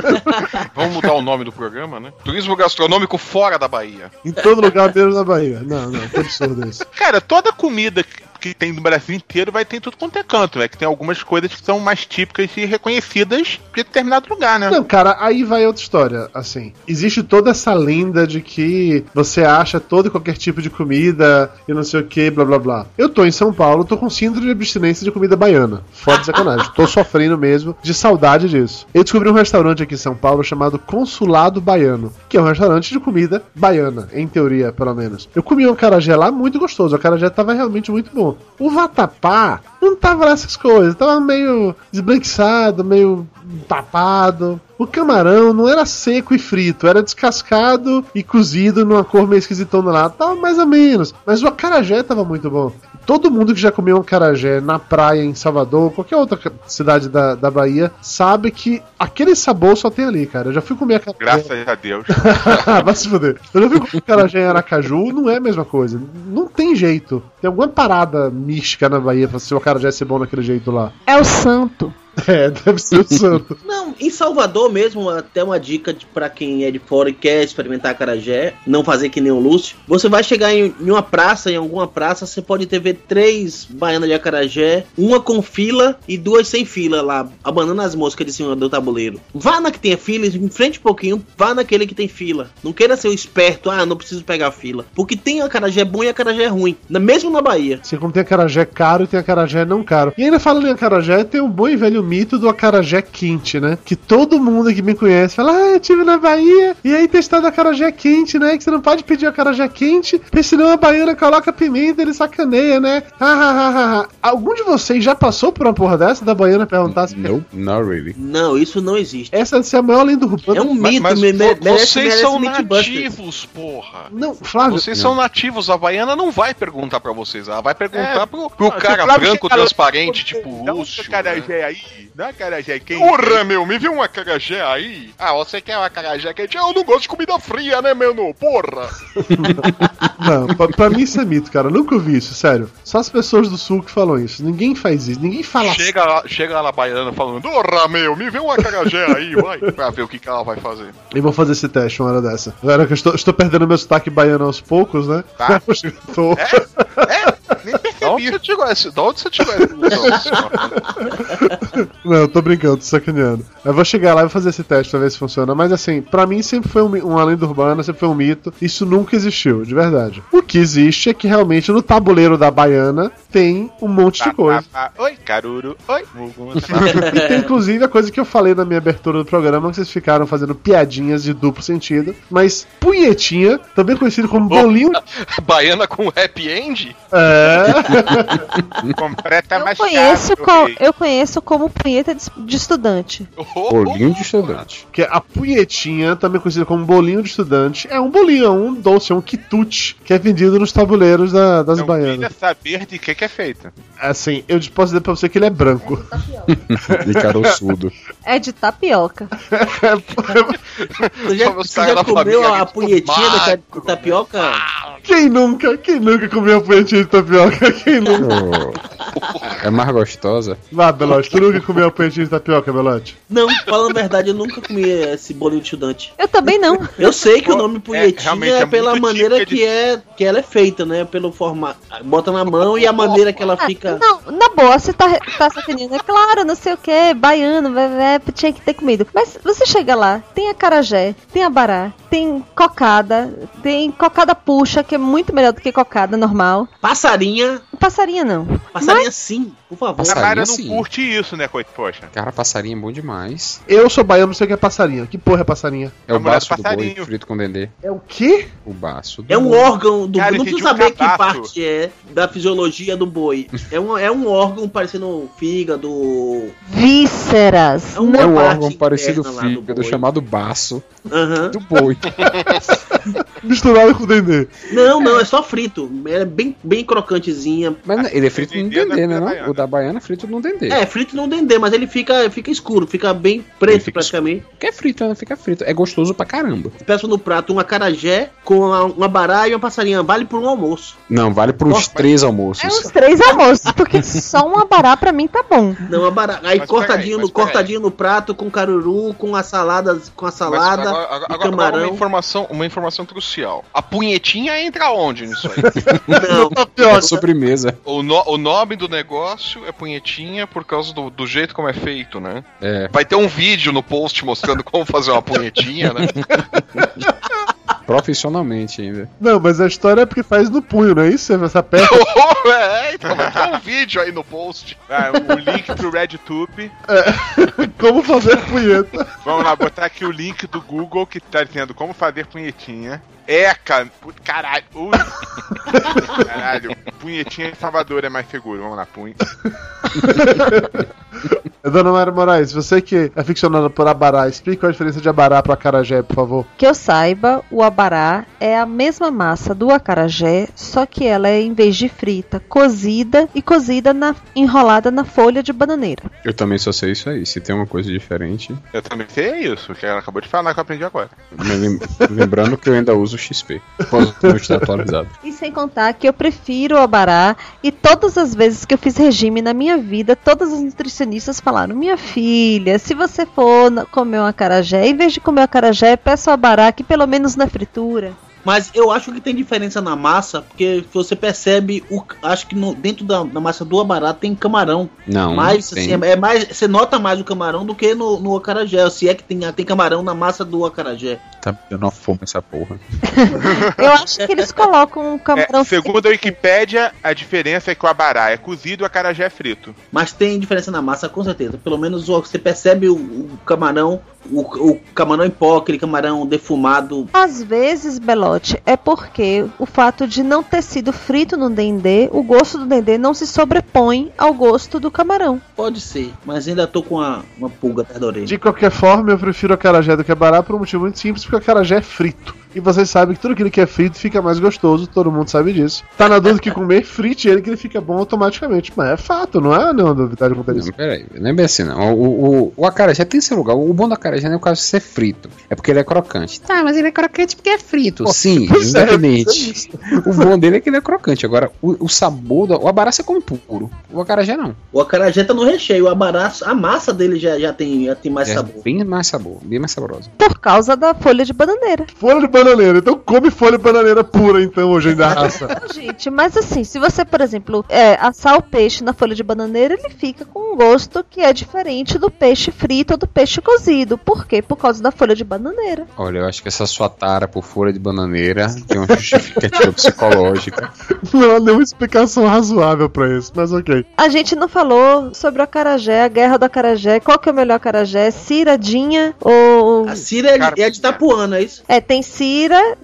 Vamos mudar o nome do programa, né? Turismo gastronômico fora da Bahia. Em todo lugar menos na Bahia. Não, não, que absurdo isso. Cara, toda comida que- tem no Brasil inteiro vai ter tudo quanto é canto, né? Que tem algumas coisas que são mais típicas e reconhecidas de determinado lugar, né? Não, cara, aí vai outra história. Assim, existe toda essa lenda de que você acha todo e qualquer tipo de comida e não sei o que, blá blá blá. Eu tô em São Paulo, tô com síndrome de abstinência de comida baiana. Foda sacanagem. tô sofrendo mesmo de saudade disso. Eu descobri um restaurante aqui em São Paulo chamado Consulado Baiano, que é um restaurante de comida baiana, em teoria, pelo menos. Eu comi um acarajé lá muito gostoso. O acarajé tava realmente muito bom. O vatapá não tava lá essas coisas. Tava meio desbranquiçado, meio papado. O camarão não era seco e frito, era descascado e cozido numa cor meio esquisitona lá. Tava mais ou menos. Mas o acarajé tava muito bom. Todo mundo que já comeu um acarajé na praia em Salvador, qualquer outra cidade da, da Bahia, sabe que aquele sabor só tem ali, cara. Eu já fui comer acarajé. Graças a Deus. Vai se fuder. Eu já fui comer acarajé em Aracaju, não é a mesma coisa. Não tem jeito. Tem alguma parada mística na Bahia pra se o acarajé ser bom daquele jeito lá. É o santo. É, deve ser o santo. Não, em Salvador mesmo, até uma dica pra quem é de fora e quer experimentar acarajé, não fazer que nem o Lúcio. Você vai chegar em, em uma praça, em alguma praça, você pode ter ver três baianas de acarajé, uma com fila e duas sem fila lá, abanando as moscas de cima do tabuleiro. Vá na que tem fila, em frente um pouquinho, vá naquele que tem fila. Não queira ser o esperto, ah, não preciso pegar fila. Porque tem acarajé bom e acarajé ruim, na- mesmo na Bahia. Assim como tem acarajé caro e tem acarajé não caro. E ainda falando em acarajé, tem o bom e velho mito do acarajé quente, né? Que todo mundo que me conhece fala, ah, eu tive na Bahia e aí testando acarajé quente, né? Que você não pode pedir acarajé quente, porque senão a baiana coloca pimenta e ele sacaneia, né? Ah, ah, ah, ah. Algum de vocês já passou por uma porra dessa da baiana perguntar se... Não, not really. Não, isso não existe. Essa deve ser a maior lenda urbana. É um Mas, mito, mas me- vo- merece- vocês merece são nativos, porra. Não, Flávio... Vocês são nativos, a Baiana não vai perguntar pra vocês, ela vai perguntar É. pro, pro cara o branco transparente, tipo Dá um Lúcio. Aí, dá um acarajé quente. Porra, meu, me viu um acarajé aí? Ah, você quer um acarajé quente? Eu não gosto de comida fria, né, meu? Porra! Não, pra, pra mim isso é mito, cara. Eu nunca ouvi isso, sério. Só as pessoas do sul que falam isso. Ninguém faz isso. Ninguém fala assim. Chega lá, chega lá na Baiana falando, porra, meu, me vê um acarajé aí, vai. Pra ver o que, que ela vai fazer. Eu vou fazer esse teste uma hora dessa. Galera, que eu estou, estou perdendo meu sotaque baiano aos poucos, né? Tá. Eu tô- Nem Da onde percebi. Da onde você tirou essa ilusão? Não, eu tô brincando, tô sacaneando. Eu vou chegar lá e vou fazer esse teste pra ver se funciona. Mas assim, pra mim sempre foi um, uma lenda urbana, sempre foi um mito. Isso nunca existiu, de verdade. O que existe é que realmente no tabuleiro da baiana tem um monte de coisa. tá, tá. Oi, caruru. Oi. E tem inclusive a coisa que eu falei na minha abertura do programa, que vocês ficaram fazendo piadinhas de duplo sentido. Mas punhetinha, também conhecido como bolinho. Baiana com happy end? É. Completa Eu mascada, conheço, meu co- rei. eu conheço como punheta de, de estudante. Bolinho de estudante. Que é a punhetinha, também conhecida como bolinho de estudante, é um bolinho, é um doce, é um quitute, que é vendido nos tabuleiros da- das Não baianas. queria saber de que que é feita. Assim, eu posso dizer pra você que ele é branco. De caroçudo. É de tapioca. Você já, caras já comeu a punhetinha da tapioca? Quem nunca? Quem nunca comeu a punhetinha de tapioca? Quem nunca? Oh, é mais gostosa. Vá, Belote, tu nunca comeu a punhetinha de tapioca, Belote? Não, falando a verdade, eu nunca comi esse bolinho de estudante. Eu também não. Eu sei que o nome É, punhetinha realmente é, é pela maneira de- que, é, que ela é feita, né? Pelo formato. Bota na mão e a maneira que ela Ah, fica. Não, na boa, você tá, tá sacaneando. É claro, não sei o que, baiano, vai, tinha que ter comido. Mas você chega lá, tem acarajé, tem abará, tem cocada, tem cocada puxa, que muito melhor do que cocada normal. Passarinha. Passarinha não. Passarinha sim, por favor. A Mayra não sim. curte isso, né, coit? Poxa. Cara, passarinho é bom demais. Eu sou baiano, não sei o que é passarinha. Que porra é passarinha? É o A baço do boi frito com dendê. É o quê? O baço do É um boi. órgão do Cara, Não entendi precisa um saber que parte é da fisiologia do boi. É um, é um órgão parecendo fígado. Vísceras. É, uma É um parte órgão parecido fígado boi. chamado baço do boi. Misturado com o dendê. Não, não, é só frito. É bem, bem crocantezinha. Mas ele é frito no Dendê dendê, da né? Não? O da baiana é frito no dendê. É, frito no dendê, mas ele fica, fica escuro, fica bem preto fica praticamente. Que é frito, né? Fica frito. É gostoso pra caramba. Peço no prato um acarajé com uma, uma bará e uma passarinha. Vale por um almoço. Não, vale pros Nossa, três É almoços. uns três almoços, porque só um abará pra mim tá bom. Não, uma bará. Aí Mas cortadinho, peraí, no, cortadinho no prato com caruru, com a salada, com a Mas salada, agora, agora- e agora uma camarão. informação, uma informação crucial. A punhetinha entra onde nisso aí? Não, É sobremesa. o, no- o nome do negócio é punhetinha por causa do, do jeito como é feito, né? É. Vai ter um vídeo no post mostrando como fazer uma punhetinha, né? Profissionalmente ainda. Não, mas a história é porque faz no punho, não é isso? Você aperta. é, então vai ter um vídeo aí no post. Ah, o link pro RedTube. como fazer punheta. Vamos lá, botar aqui o link do Google que tá dizendo como fazer punhetinha. Eca, put- caralho. Ui. Caralho, punhetinha em Salvador é mais seguro. Vamos lá, punha. Dona Mara Moraes, você que é ficcionada por abará, explica a diferença de abará para acarajé, por favor. Que eu saiba, o abará é a mesma massa do acarajé, só que ela é, em vez de frita, cozida e cozida na, enrolada na folha de bananeira. Eu também só sei isso aí. Se tem uma coisa diferente. Eu também sei isso, que ela acabou de falar que eu aprendi agora. Lembrando que eu ainda uso XP. Posso não estar atualizado. E sem contar que eu prefiro o abará e todas as vezes que eu fiz regime na minha vida, todas as nutricionistas falaram: "Minha filha, se você for comer um acarajé, em vez de comer o acarajé, peça o abará que pelo menos na fritura" escrituras mas eu acho que tem diferença na massa, porque você percebe, o, acho que no- dentro da, da massa do abará tem camarão. Não, Mas assim, é mais, você nota mais o camarão do que no, no acarajé. Se é que tem, tem camarão na massa do acarajé. Tá me dando uma fome essa porra. Eu acho que eles colocam um camarão É, segundo a Wikipédia, a diferença é que o abará é cozido e o acarajé é frito. Mas tem diferença na massa, com certeza. Pelo menos o- você percebe o, o camarão, o, o camarão em pó, aquele camarão defumado. Às vezes, É porque o fato de não ter sido frito no dendê, o gosto do dendê não se sobrepõe ao gosto do camarão. Pode ser, mas ainda tô com uma, uma pulga atrás da orelha. De qualquer forma, eu prefiro acarajé do que abará por um motivo muito simples, porque o acarajé é frito. E vocês sabem que tudo aquilo que é frito fica mais gostoso, todo mundo sabe disso. Tá na dúvida que comer, frite ele que ele fica bom automaticamente. Mas é fato, não é não novidade quanto a isso. Não, peraí, não é bem assim não. O, o, o acarajé tem seu lugar. O bom do acarajé não é o caso de ser frito. É porque ele é crocante. Tá, mas ele é crocante porque é frito. Sim, pois é, independente. o bom dele é que ele é crocante. Agora, o, o sabor do. O abará você come puro. O acarajé não. O acarajé tá no recheio, o abará, a massa dele já, já, tem, já tem mais é sabor. bem mais sabor, bem mais saboroso. Por causa da folha de bananeira. Folha de bananeira, então come folha de bananeira pura então hoje ainda raça. Não, gente, mas assim, se você, por exemplo, é, assar o peixe na folha de bananeira, ele fica com um gosto que é diferente do peixe frito ou do peixe cozido. Por quê? Por causa da folha de bananeira. Olha, eu acho que essa sua tara por folha de bananeira tem uma justificativa psicológica. Não há nenhuma explicação razoável pra isso, mas ok. A gente não falou sobre o acarajé, a guerra do acarajé. Qual que é o melhor acarajé? Ciradinha ou. A Cira é, de- é de Itapuã, não é isso? É, tem Cira,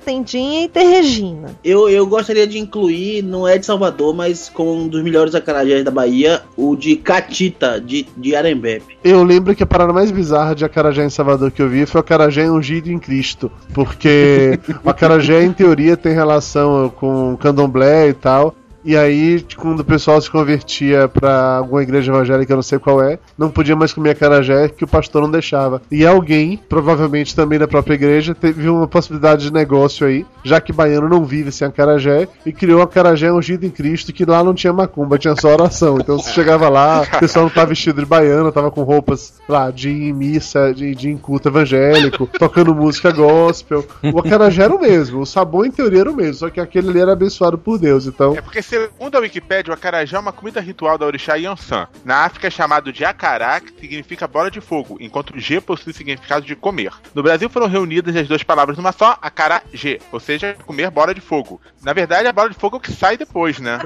tem Dinha e tem Regina. Eu, eu gostaria de incluir, não é de Salvador, mas como um dos melhores acarajés da Bahia, o de Catita, de, de Arembepe. Eu lembro que a parada mais bizarra de acarajé em Salvador que eu vi foi o acarajé ungido em Cristo. Porque o acarajé, em teoria, tem relação com candomblé e tal. E aí, quando o pessoal se convertia pra alguma igreja evangélica, eu não sei qual é, não podia mais comer acarajé que o pastor não deixava. E alguém, provavelmente também da própria igreja, teve uma possibilidade de negócio aí, já que baiano não vive sem acarajé, e criou acarajé ungido em Cristo, que lá não tinha macumba, tinha só oração. Então você chegava lá, o pessoal não tava vestido de baiano, tava com roupas lá de missa, de, de culto evangélico, tocando música gospel. O acarajé era o mesmo, o sabor em teoria era o mesmo, só que aquele ali era abençoado por Deus. Então, É porque Segundo a Wikipédia, o acarajé é uma comida ritual da orixá Yansan. Na África é chamado de acará, que significa bola de fogo, enquanto G possui o significado de comer. No Brasil foram reunidas as duas palavras numa só, acará-G, ou seja, comer bola de fogo. Na verdade, a bola de fogo é o que sai depois, né?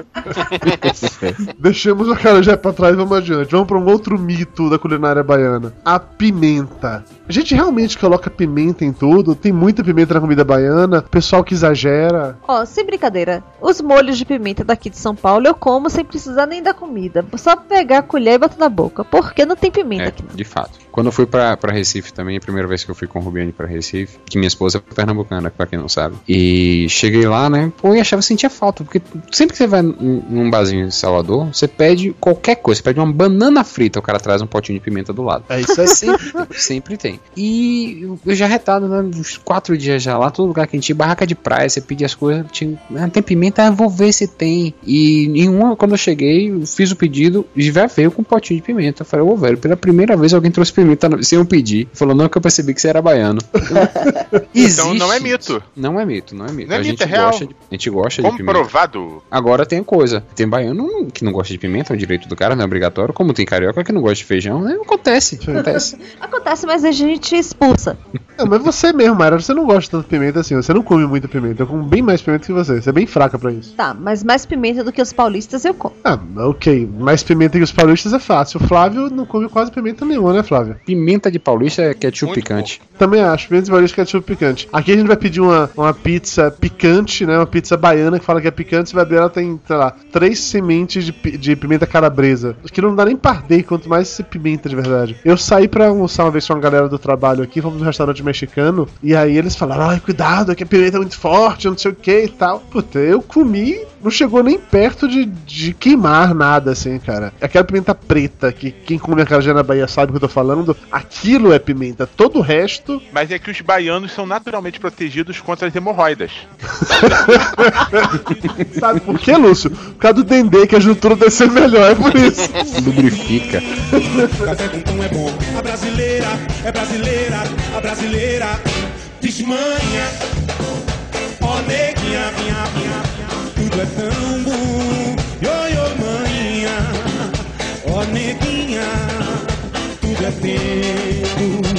Deixemos o acarajé pra trás e vamos adiante. Vamos pra um outro mito da culinária baiana. A pimenta. A gente realmente coloca pimenta em tudo? Tem muita pimenta na comida baiana? Pessoal que exagera? Ó, sem brincadeira, os molhos de pimenta daqui de São Paulo eu como sem precisar nem da comida. Só pegar a colher e botar na boca. Porque não tem pimenta É, aqui. de fato. Quando eu fui pra, pra Recife também, a primeira vez que eu fui com o Rubiane pra Recife, que minha esposa é pernambucana, pra quem não sabe. E cheguei lá, né? Pô, e achava sentia falta, porque sempre que você vai num num barzinho em Salvador, você pede qualquer coisa, você pede uma banana frita, o cara traz um potinho de pimenta do lado. É isso aí. Sempre, sempre tem. E eu já retado, né? Uns quatro dias já lá, todo lugar que a gente ia, barraca de praia, você pedia as coisas, tinha, ah, tem pimenta, ah, vou ver se tem. E em uma, quando eu cheguei, eu fiz o pedido e já veio com um potinho de pimenta. Eu falei, ô velho, pela primeira vez alguém trouxe pimenta no- sem eu pedir. Falou, não, que eu percebi que você era baiano. Então não é mito. Não é mito, não é mito. Não é a, mito, gente é real. gosta de, a gente gosta de pimenta. Comprovado. Agora tem coisa. Tem baiano que não gosta de pimenta, é o direito do cara, não é obrigatório. Como tem carioca que não gosta de feijão, né? Acontece, acontece. Acontece, mas a gente expulsa. Não, mas você mesmo, Mayra, você não gosta tanto de pimenta assim. Você não come muita pimenta. Eu como bem mais pimenta que você. Você é bem fraca pra isso. Tá, mas mais pimenta do que os paulistas eu como. Ah, ok. Mais pimenta que os paulistas é fácil. O Flávio não come quase pimenta nenhuma, né, Flávio? Pimenta de paulista é ketchup picante. Também acho. Pimenta de paulista é tipo picante. Aqui a gente vai pedir uma, uma pizza picante, né? Uma pizza baiana que fala que é picante. Você vai ver, ela tem, sei lá, três sementes de, de pimenta calabresa. Que não dá nem pra arder, quanto mais ser pimenta de verdade. Eu saí pra almoçar uma vez com uma galera do trabalho aqui, fomos num restaurante mexicano, e aí eles falaram, ai, cuidado, que a pimenta é muito forte, não sei o que e tal. Puta, eu comi, não chegou nem perto de, de queimar nada, assim, cara. Aquela pimenta preta, que quem come acarajé na Bahia sabe o que eu tô falando, aquilo é pimenta. Todo o resto Mas é que os baianos são naturalmente protegidos contra as hemorroidas. Sabe por que, Lúcio? Por causa do dendê, que a juntura deve ser melhor, é por isso. Lubrifica. Café com pão é bom. A brasileira é brasileira, a brasileira desmanha. Ó neguinha, minha, minha, minha, tudo é tão bom. Tudo é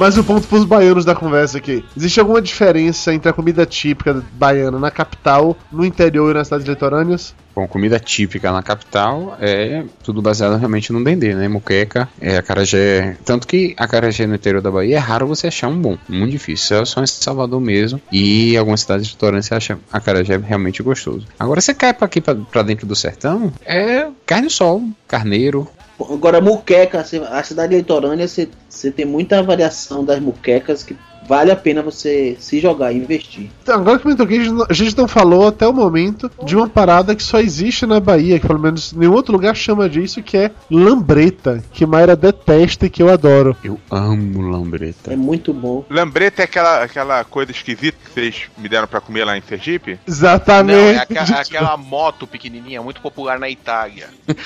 Mas o ponto pros baianos da conversa aqui. Existe alguma diferença entre a comida típica baiana na capital, no interior e nas cidades litorâneas? Bom, comida típica na capital é tudo baseado realmente no dendê, né? Muqueca, é acarajé. Tanto que acarajé no interior da Bahia é raro você achar um bom, muito difícil. É só em Salvador mesmo e algumas cidades litorâneas você acha acarajé realmente gostoso. Agora você cai pra aqui pra, pra dentro do sertão, é carne sol, carneiro. Agora, muqueca, a cidade litorânea, você tem muita variação das muquecas que vale a pena você se jogar e investir. Então, agora que eu me toquei, a gente não- falou até o momento de uma parada que só existe na Bahia, que pelo menos nenhum outro lugar chama disso, que é lambreta, que Mayra detesta e que eu adoro. Eu amo lambreta. É muito bom. Lambreta é aquela, aquela coisa esquisita que vocês me deram pra comer lá em Sergipe? Exatamente. Não, é, aqua- é aquela moto pequenininha, muito popular na Itália.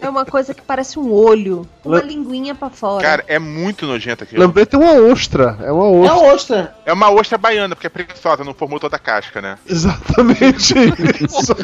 É uma coisa que parece um olho, uma linguinha pra fora. Cara, é muito nojento aquilo. Lambreta é uma ostra, é uma ostra. ostra. É uma ostra baiana, porque é preguiçosa, não formou toda a casca, né? Exatamente isso.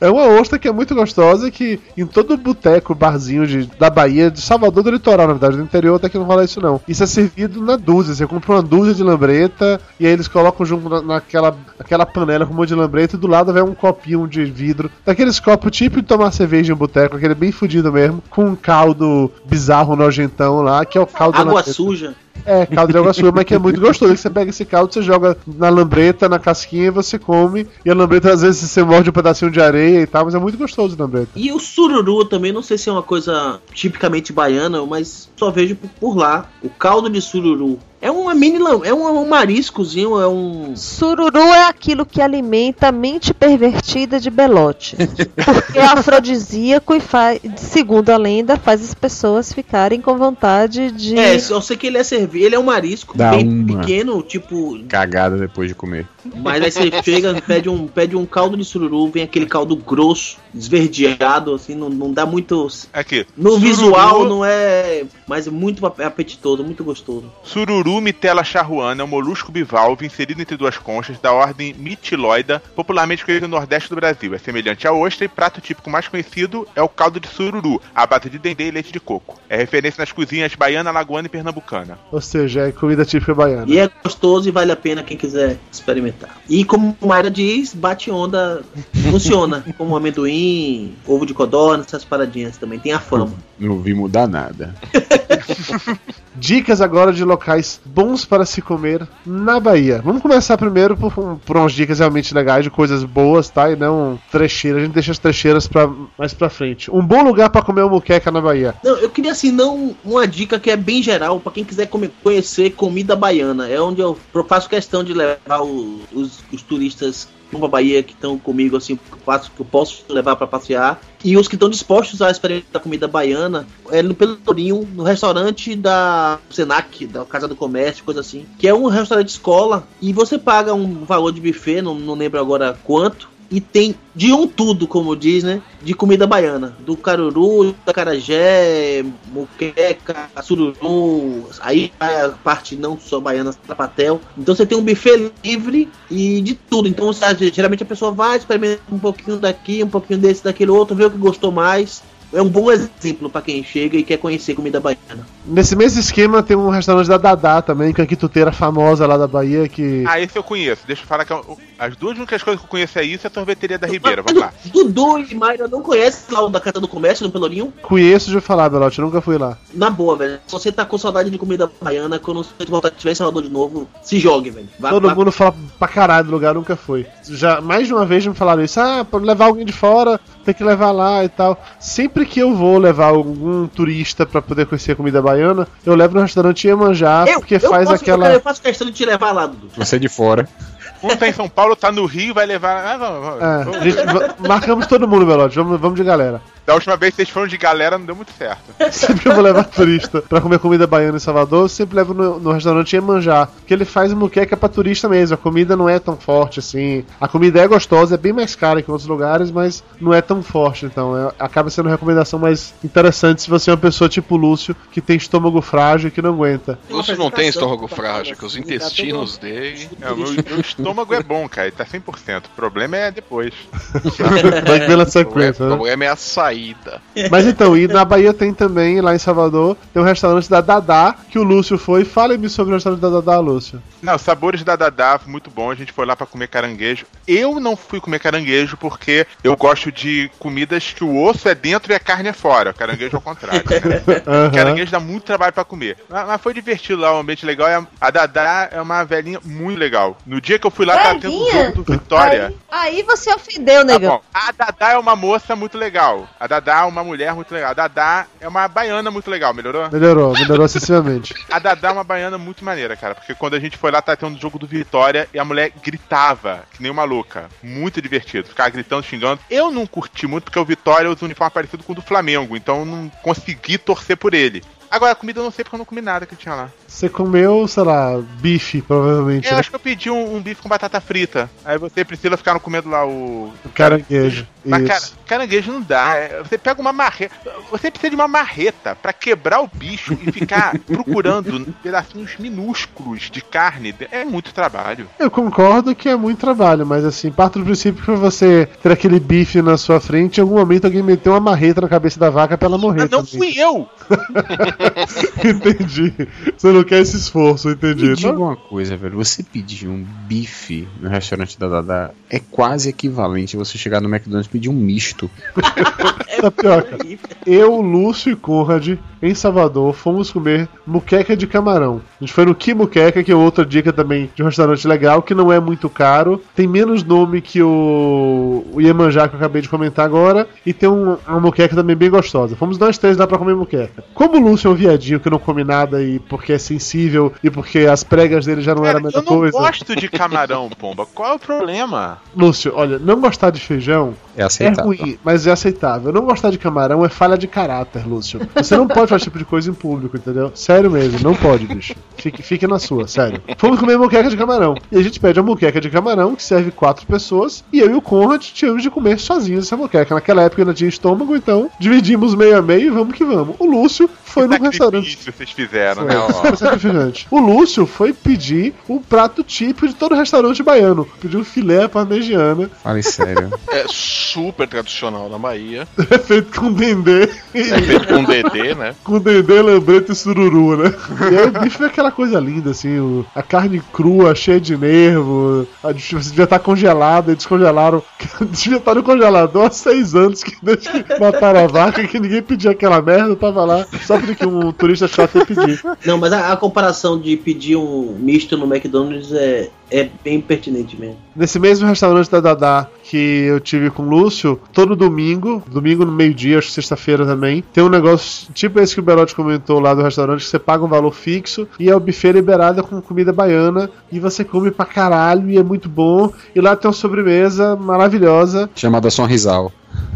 é uma ostra que é muito gostosa que em todo boteco, barzinho de, da Bahia, de Salvador do litoral, na verdade, do interior até que não rola isso não. Isso é servido na dúzia. Você compra uma dúzia de lambreta e aí eles colocam junto na, naquela aquela panela com um monte de lambreta e do lado vem um copinho de vidro. Daqueles copos tipo de tomar cerveja em um boteco, aquele bem fudido mesmo, com um caldo bizarro, nojentão lá, que é o caldo da Água suja. É, caldo de água suja, mas que é muito gostoso. Você pega esse caldo, você joga na lambreta, na casquinha você come. E a lambreta, às vezes, você morde um pedacinho de areia e tal, mas é muito gostoso a lambreta. E o sururu também, não sei se é uma coisa tipicamente baiana, mas só vejo por lá. O caldo de sururu. É uma mini é um, um mariscozinho, é um. Sururu é aquilo que alimenta a mente pervertida de Belote. Porque é afrodisíaco e faz, segundo a lenda, faz as pessoas ficarem com vontade de. É, eu sei que ele é servido, ele é um marisco Dá bem uma. pequeno, tipo. Cagada depois de comer. Mas aí você chega, pede um, pede um caldo de sururu, vem aquele caldo grosso, esverdeado, assim, não, não dá muito. Aqui. No sururu- visual não é. Mas é muito ap- apetitoso, muito gostoso. Sururu mitela charruana é um molusco bivalve inserido entre duas conchas da ordem mitiloida, popularmente conhecido no Nordeste do Brasil. É semelhante à ostra e prato típico mais conhecido é o caldo de sururu, à base de dendê e leite de coco. É referência nas cozinhas baiana, lagoana e pernambucana. Ou seja, é comida típica baiana. E é gostoso e vale a pena quem quiser experimentar. E como a Mayra diz, bate onda, funciona. como amendoim, ovo de codorna, essas paradinhas também. Tem a fama. Não vi mudar nada. Dicas agora de locais bons para se comer na Bahia. Vamos começar primeiro por, por umas dicas realmente legais, de coisas boas, tá? E não trecheiras. A gente deixa as trecheiras pra, mais pra frente. Um bom lugar para comer muqueca na Bahia. Não, eu queria assim, não uma dica que é bem geral pra quem quiser comer- conhecer comida baiana. É onde eu faço questão de levar os, os turistas pra Bahia que estão comigo, assim, que eu, faço, que eu posso levar pra passear. E os que estão dispostos a experimentar comida baiana é no Pelourinho, no restaurante da Senac, da Casa do Comércio, coisa assim. Que é um restaurante escola e você paga um valor de buffet, não, não lembro agora quanto. E tem de um tudo, como diz, né? De comida baiana. Do caruru, da carajé, muqueca, sururu. Aí a parte não só baiana, sapatel. Então você tem um buffet livre e de tudo. Então você- geralmente a pessoa vai, experimenta um pouquinho daqui, um pouquinho desse, daquele outro, vê o que gostou mais. É um bom exemplo pra quem chega e quer conhecer comida baiana. Nesse mesmo esquema tem um restaurante da Dadá também, que é a quituteira famosa lá da Bahia, que. Ah, esse eu conheço. Deixa eu falar que eu- as duas únicas coisas que eu conheço é isso e a sorveteria da Ribeira. Vamos lá. Dudu e Mayra não conhecem lá o da Casa do Comércio, no Pelourinho? Conheço de falar, Belote, eu nunca fui lá. Na boa, velho. Se você tá com saudade de comida baiana, quando você voltar tiver em Salvador de novo, se jogue, velho. Vai, Todo vai- mundo fala pra caralho do lugar, nunca foi. Já mais de uma vez me falaram isso, ah, pra levar alguém de fora, tem que levar lá e tal. Sempre que eu vou levar algum turista pra poder conhecer a comida baiana, eu levo no restaurante Iemanjá, Eu, porque eu faz posso- aquela. Eu faço questão de te levar lá, Dudu. Você é de fora. Um tá em São Paulo, tá no Rio, vai levar. Ah, vamos, vamos. É, gente- marcamos todo mundo, Belote, vamos, vamos de galera. Da última vez que vocês foram de galera, não deu muito certo. Sempre que eu vou levar turista pra comer comida baiana em Salvador, eu sempre levo no, no restaurante Iemanjá. Que ele faz muqueca pra turista mesmo. A comida não é tão forte assim. A comida é gostosa, é bem mais cara que em outros lugares, mas não é tão forte. Então é- acaba sendo uma recomendação mais interessante se você é uma pessoa tipo Lúcio, que tem estômago frágil e que não aguenta. Lúcio não tem estômago frágil, que os intestinos dele. É, o meu, meu estômago é bom, cara, ele tá 100%. O problema é depois. Vai pela sequência, O né? problema é a saída. Mas então, e na Bahia tem também, lá em Salvador, tem um restaurante da Dadá, que o Lúcio foi. Fale-me sobre o restaurante da Dadá, Lúcio. Não, sabores da Dadá, muito bom. A gente foi lá pra comer caranguejo. Eu não fui comer caranguejo porque eu gosto de comidas que o osso é dentro e a carne é fora. O caranguejo é o contrário. né? Aham. Caranguejo dá muito trabalho pra comer. Mas, foi divertido lá, um ambiente legal. A- Dadá é uma velhinha muito legal. No dia que eu fui lá, tava tendo o Velhinha? jogo do Vitória. Aí você ofendeu, Tá negão. bom. A Dadá é uma moça muito legal. A Dadá é uma mulher muito legal. A Dadá é uma baiana muito legal, melhorou? Melhorou, melhorou excessivamente. A Dadá é uma baiana muito maneira, cara. Porque quando a gente foi lá, tá tendo o jogo do Vitória e a mulher gritava, que nem uma louca. Muito divertido. Ficava gritando, xingando. Eu não curti muito porque o Vitória usa um uniforme parecido com o do Flamengo. Então eu não consegui torcer por ele. Agora, a comida eu não sei porque eu não comi nada que tinha lá. Você comeu, sei lá, bife, provavelmente. Eu né? acho que eu pedi um, um bife com batata frita. Aí você e Priscila ficaram comendo lá o. Caranguejo. Mas, cara, caranguejo não dá. É, Você pega uma marreta. Você precisa de uma marreta pra quebrar o bicho e ficar procurando pedacinhos minúsculos de carne. É muito trabalho. Eu concordo que é muito trabalho, mas assim, parto do princípio que você ter aquele bife na sua frente, em algum momento alguém meteu uma marreta na cabeça da vaca pra ela morrer. Mas não também. fui eu! entendi. Você não quer esse esforço, entendi. Me diga uma coisa, velho. Você pedir um bife no restaurante da Dada é quase equivalente a você chegar no McDonald's e pedir um misto. Tapioca. Eu, Lúcio e Conrad, em Salvador, fomos comer muqueca de camarão. A gente foi no Que Muqueca, que é outra dica também de um restaurante legal, que não é muito caro. Tem menos nome que o, o Iemanjá que eu acabei de comentar agora. E tem um- uma muqueca também bem gostosa. Fomos nós três lá pra comer muqueca. Como o Lúcio é um viadinho que não come nada e porque é sensível e porque as pregas dele já não eram a mesma Eu não coisa. gosto de camarão, pomba. Qual é o problema? Lúcio, olha, não gostar de feijão É é aceitável. ruim, mas é aceitável. Não gostar de camarão é falha de caráter, Lúcio. Você não pode fazer esse tipo de coisa em público, entendeu? Sério mesmo, não pode, bicho. Fique, fique na sua, sério. Fomos comer moqueca de camarão. E a gente pede a moqueca de camarão, que serve quatro pessoas, e eu e o Conrad tínhamos de comer sozinhos essa moqueca. Naquela época eu não tinha estômago, então dividimos meio a meio e vamos que vamos. O Lúcio foi num restaurante. Isso vocês fizeram, Foi, né? foi sacrificante. O Lúcio foi pedir o prato típico de todo restaurante baiano. Pediu filé parmegiana, Fale sério. É super tradicional na Bahia. feito com dendê. É feito com DD, né? com dendê, lambreta e sururu, né? E aí o bife é aquela coisa linda, assim, o- a carne crua, cheia de nervo, a, devia estar congelada, e descongelaram, devia estar no congelador há seis anos que desde que mataram a vaca, que ninguém pedia aquela merda, tava lá, só porque um turista chato ia pedir. Não, mas a, a comparação de pedir um misto no McDonald's é, é bem pertinente mesmo. Nesse mesmo restaurante da Dadá que eu tive com o Lúcio, todo domingo, domingo no meio-dia, acho que sexta-feira também, tem um negócio tipo esse que o Belote comentou lá do restaurante, que você paga um valor fixo e é o buffet liberado com comida baiana e você come pra caralho e é muito bom. E lá tem uma sobremesa maravilhosa. Chamada Sonrisal.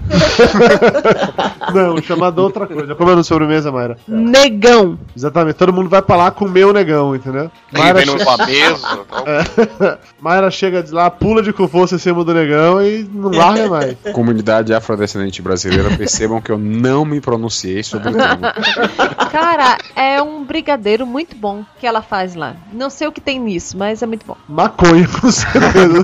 Não, chamada outra coisa. Como é no sobremesa, Mayra? Negão. Exatamente, todo mundo vai pra lá comer o negão, entendeu? Numa che- mesa. tal. É. Mayra chega de lá, pula de com força em cima do negão e não larga mais. Comunidade afrodescendente brasileira, percebam que eu não me pronunciei sobre o tema. Cara, é um brigadeiro muito bom que ela faz lá. Não sei o que tem nisso, mas é muito bom. Maconha, com certeza.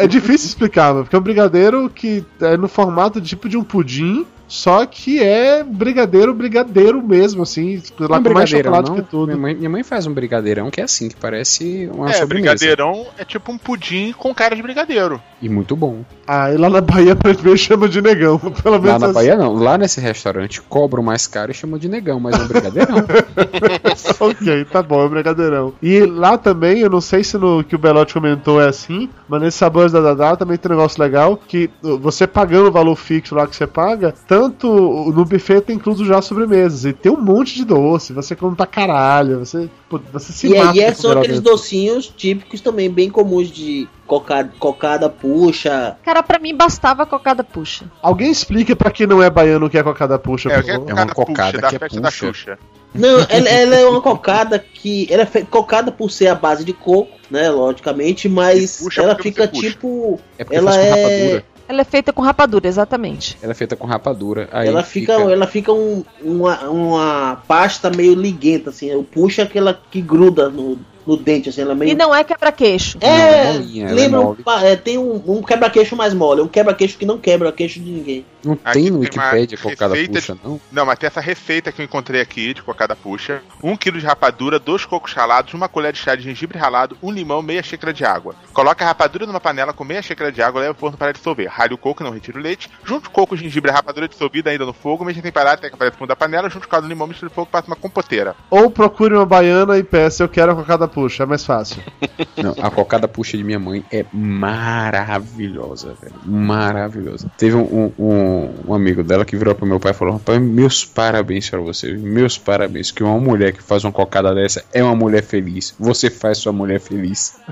é é difícil explicar, mano, porque é um brigadeiro que é no formato tipo de um pudim, só que é brigadeiro, brigadeiro mesmo, assim, lá Um com mais chocolate não? que tudo. Minha mãe, minha mãe faz um brigadeirão que é assim, que parece uma É, sobremesa. brigadeirão é tipo um pudim com cara de brigadeiro. E muito bom. Ah, e lá na Bahia aparentemente chama de negão, pelo Lá menos na assim. Bahia não. Lá nesse restaurante cobram mais caro e chamam de negão, mas é um brigadeirão. ok, tá bom, é um brigadeirão. E lá também, eu não sei se no que o Belote comentou é assim, mas nesse Sabores da Dadá também tem um negócio legal, que você pagando o valor fixo lá que você paga, tanto no buffet tem incluso já sobremesas, e tem um monte de doce, você come pra caralho, você, pô, você se E mata. aí é, são aqueles docinhos típicos também, bem comuns de cocada, cocada puxa. Cara, pra mim bastava cocada puxa. Alguém explica pra quem não é baiano o que é cocada puxa, É, por é favor? uma cocada puxa, da que é festa da puxa. Xuxa. Não, ela, ela é uma cocada que. Ela é cocada por ser a base de coco, né? Logicamente, mas ela fica tipo. É Ela é- rapadura. Ela é feita com rapadura, exatamente. Ela é feita com rapadura. Aí ela fica, ela fica um- uma, uma pasta meio liguenta, assim. O puxa aquela que gruda no, no dente, assim. Ela meio. E não é quebra-queixo. Não, É, é é lembra, um, pa- é, tem um, um quebra-queixo mais mole, um quebra-queixo que não quebra queixo de ninguém. Não Aqui tem no Wikipedia cocada puxa, não? Não, mas tem essa receita que eu encontrei aqui de cocada puxa: 1 um quilo de rapadura, dois cocos ralados, uma colher de chá de gengibre ralado, um limão, meia xícara de água. Coloca a rapadura numa panela com meia xícara de água, leva ao forno para dissolver. Ralhe o coco, não retire o leite. Junte o coco, gengibre e a rapadura dissolvida ainda no fogo, mexa temperado até que apareça o fundo da panela. Junte o caldo do limão, misture o fogo, passa uma compoteira. Ou procure uma baiana e peça, eu quero a cocada puxa, é mais fácil. Não, a cocada puxa de minha mãe é maravilhosa, velho. Maravilhosa. Teve um, um, um amigo dela que virou pro meu pai e falou: Rapaz, meus parabéns pra você, meus parabéns. Que uma mulher que faz uma cocada dessa é uma mulher feliz. Você faz sua mulher feliz.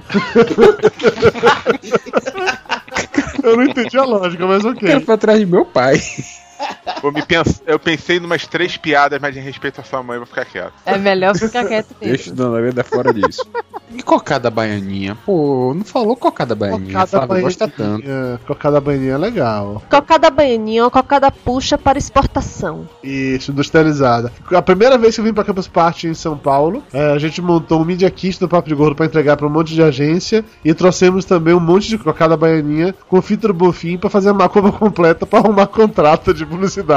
Eu não entendi a lógica, mas ok. Quero pra trás de meu pai. Eu, me pens... eu pensei em umas três piadas, mas em respeito à sua mãe, vou ficar quieto. É melhor ficar quieto Deixa mesmo. o Dona Leda fora disso. E cocada baianinha? Pô, não falou cocada baianinha. Cocada Flávio gosta tanto. baianinha, cocada baianinha é legal. Cocada baianinha é uma cocada puxa para exportação. Isso, industrializada. A primeira vez que eu vim pra Campus Party em São Paulo, é, a gente montou um Media Kit do Papo de Gordo pra entregar pra um monte de agência e trouxemos também um monte de cocada baianinha com fita do Bonfim pra fazer a macumba completa pra arrumar contrato de publicidade.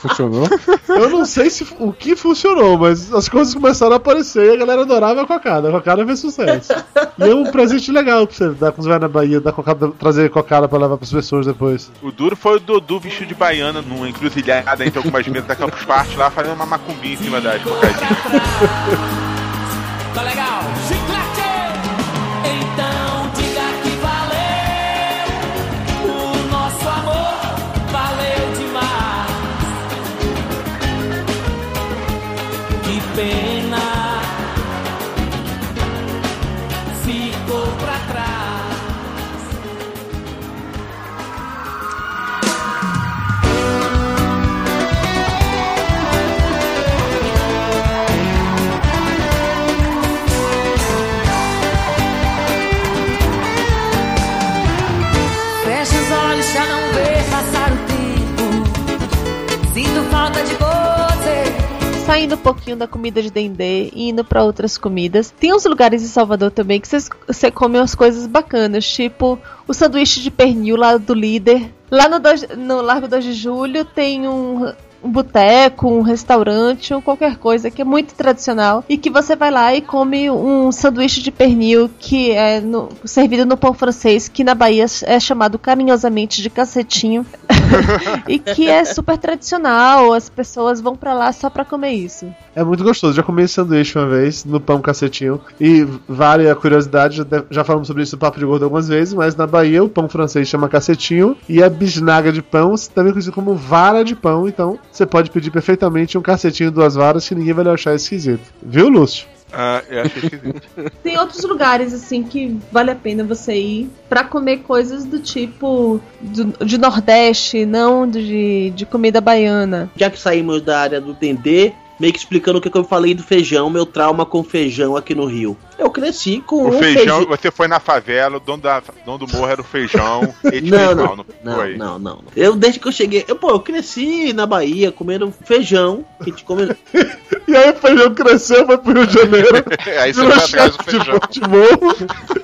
Funcionou? eu não sei se o que funcionou, mas as coisas começaram a aparecer e a galera adorava a cocada. A cocada fez sucesso. E é um presente legal pra você dar quando você vai na Bahia, dar cocada, trazer cocada pra levar pras pessoas depois. O duro foi o Dudu vestido de baiana numa encruzilhada entre algumas mesas da Campus Party lá, fazendo uma macumbinha em cima das cocadinhas. Tá legal? Que Saindo um pouquinho da comida de dendê e indo pra outras comidas. Tem uns lugares em Salvador também que você come umas coisas bacanas, tipo o sanduíche de pernil lá do líder. Lá no, no Largo 2 de Julho tem um, um boteco, um restaurante ou qualquer coisa que é muito tradicional e que você vai lá e come um sanduíche de pernil que é no- servido no pão francês, que na Bahia é chamado carinhosamente de cacetinho. e que é super tradicional, as pessoas vão pra lá só pra comer isso. É muito gostoso. Já comi esse sanduíche uma vez no pão cacetinho. E vale a curiosidade, já, já falamos sobre isso no Papo de Gordo algumas vezes, mas na Bahia o pão francês chama cacetinho e a bisnaga de pão também conhecido como vara de pão. Então você pode pedir perfeitamente um cacetinho duas varas que ninguém vai achar esquisito. Viu, Lúcio? Ah, eu achei esquisito. Tem outros lugares assim que vale a pena você ir pra comer coisas do tipo do- de Nordeste, não de, de comida baiana. Já que saímos da área do dendê, meio que explicando o que que eu falei do feijão, meu trauma com feijão aqui no Rio. Eu cresci com O um feijão, você foi na favela, o dono, da, dono do morro era o feijão, ele Não, fez não, mal, não não, foi? não, não, não. Eu, desde que eu cheguei, eu, pô, eu cresci na Bahia comendo feijão, que a gente come... E aí o feijão cresceu, foi pro Rio de Janeiro. Aí você foi atrás do feijão. futebol,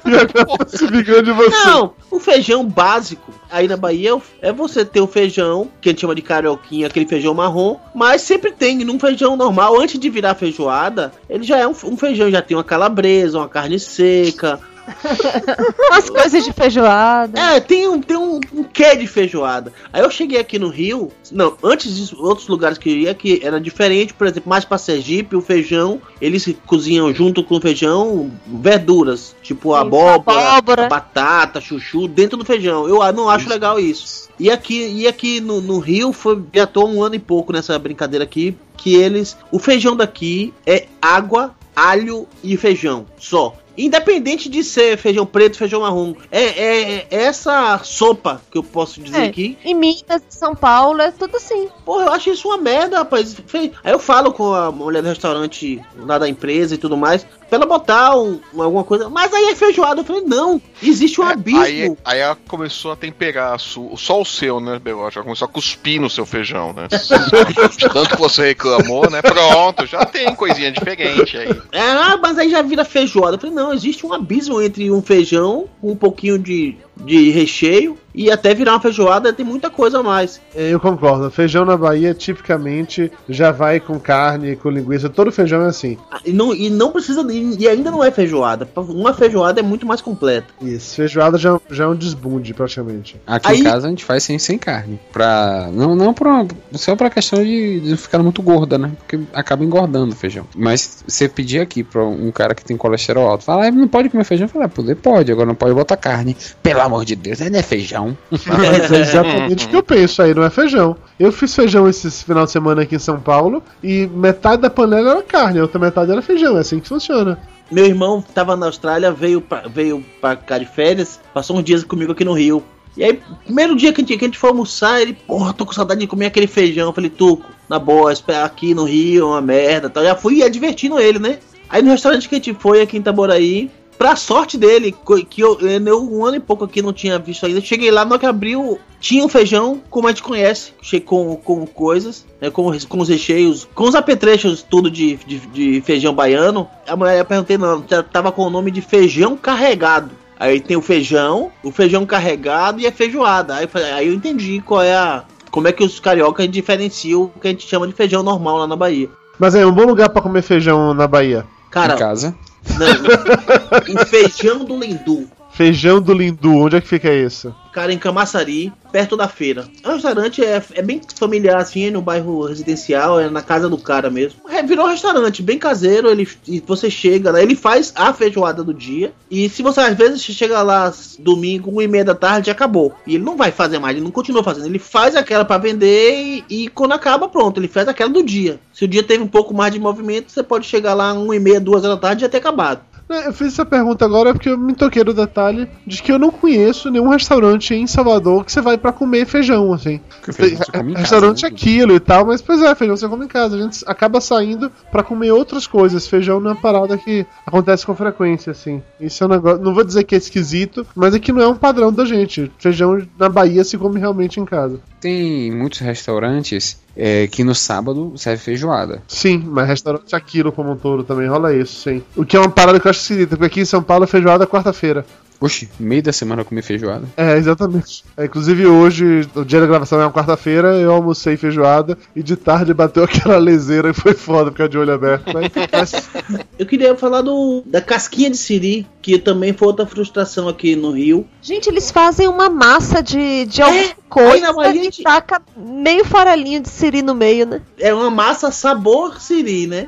e agora tá se vingando de você. Não, o feijão básico aí na Bahia é você ter o feijão, que a gente chama de carioquinha, aquele feijão marrom, mas sempre tem num feijão normal, antes de virar feijoada, ele já é um, um feijão, já tem uma calabresa, uma carne seca. As coisas de feijoada. É, tem um, tem um, um quê de feijoada. Aí eu cheguei aqui no Rio, não, antes disso, outros lugares que eu ia que era diferente, por exemplo, mais pra Sergipe, o feijão, eles cozinham junto com o feijão verduras, tipo Isso, abóbora, abóbora. batata, chuchu, dentro do feijão. Eu não acho legal isso. E aqui, e aqui no, no Rio, foi, já tô um ano e pouco nessa brincadeira aqui, que eles, o feijão daqui é água, alho e feijão, só. Independente de ser feijão preto, feijão marrom. É, é, é essa sopa que eu posso dizer É, aqui. Em Minas, São Paulo, é tudo assim. Porra, eu acho isso uma merda, rapaz. Aí eu falo com a mulher do restaurante lá da empresa e tudo mais, pra ela botar um- alguma coisa. Mas aí é feijoada. Eu falei, não, existe um abismo. Aí, aí ela começou a temperar a su- só o seu, né, Belote? Ela começou a cuspir no seu feijão, né? Tanto que você reclamou, né? Pronto, já tem coisinha diferente aí. É, ah, mas aí já vira feijoada. Eu falei, não, existe um abismo entre um feijão com um pouquinho de, de recheio e até virar uma feijoada tem muita coisa a mais. Eu concordo. Feijão na Bahia, tipicamente, já vai com carne, com linguiça. Todo feijão é assim. Ah, E não, e não precisa. E ainda não é feijoada. Uma feijoada é muito mais completa. Isso. Feijoada já, já é um desbunde, praticamente. Aqui Aí- em casa a gente faz sem, sem carne. Pra, não não pra, só pra questão de, de não ficar muito gorda, né? Porque acaba engordando o feijão. Mas você pedir aqui pra um cara que tem colesterol alto, falar, ah, não pode comer feijão? Falar, poder pode, agora não pode botar carne. Pelo amor de Deus, não é feijão. Mas é exatamente o que eu penso aí, não é feijão. Eu fiz feijão esses final de semana aqui em São Paulo e metade da panela era carne, a outra metade era feijão. É assim que funciona. Meu irmão tava na Austrália, veio pra, veio pra cá de férias, passou uns dias comigo aqui no Rio. E aí, primeiro dia que a gente, que a gente foi almoçar, ele, porra, tô com saudade de comer aquele feijão. Eu falei, Tuco, na boa, espera aqui no Rio, é uma merda tal. Já fui advertindo ele, né? Aí no restaurante que a gente foi aqui em Itaboraí, pra sorte dele, que eu, eu um ano e pouco aqui não tinha visto ainda, cheguei lá, hora que abriu, tinha um feijão, como a gente conhece, com, com coisas, né, com, com os recheios, com os apetrechos tudo de, de, de feijão baiano. A mulher eu perguntei, não, tava com o nome de feijão carregado. Aí tem o feijão, o feijão carregado e a feijoada. Aí, aí eu entendi qual é a. Como é que os cariocas diferenciam o que a gente chama de feijão normal lá na Bahia. Mas é um bom lugar pra comer feijão na Bahia. Cara, Em casa. não, feijão do Lindu. Feijão do Lindu, onde é que fica isso? Cara, em Camaçari, perto da feira. O restaurante é, é bem familiar, assim, é no bairro residencial, é na casa do cara mesmo. É, virou um restaurante bem caseiro, ele, você chega lá, ele faz a feijoada do dia. E se você, às vezes, chega lá domingo, 1 e meia da tarde, acabou. E ele não vai fazer mais, ele não continua fazendo. Ele faz aquela pra vender e, e quando acaba, pronto, ele faz aquela do dia. Se o dia teve um pouco mais de movimento, você pode chegar lá 1 e meia, 2 da tarde e já ter acabado. É, Eu fiz essa pergunta agora porque eu me toquei do detalhe de que eu não conheço nenhum restaurante em Salvador que você vai pra comer feijão, assim. feijão você come em casa, restaurante é né? aquilo e tal, mas pois é, feijão você come em casa. A gente acaba saindo pra comer outras coisas. Feijão não é uma parada que acontece com frequência, assim. Isso é um negócio. Não vou dizer que é esquisito, mas é que não é um padrão da gente. Feijão na Bahia se come realmente em casa. Tem muitos restaurantes é, que no sábado serve feijoada. Sim, mas restaurante é aquilo como um todo também rola isso, sim. O que é uma parada que eu acho esquisita, porque aqui em São Paulo feijoada é quarta-feira. Oxe, meio da semana eu comer feijoada. É, exatamente. É, inclusive hoje, o dia da gravação é uma quarta-feira, eu almocei feijoada e de tarde bateu aquela leseira e foi foda ficar de olho aberto. Mas, mas Eu queria falar do da casquinha de siri, que também foi outra frustração aqui no Rio. Gente, eles fazem uma massa de, de É, alguma aí coisa e taca meio farelinho de siri no meio, né? É uma massa sabor siri, né?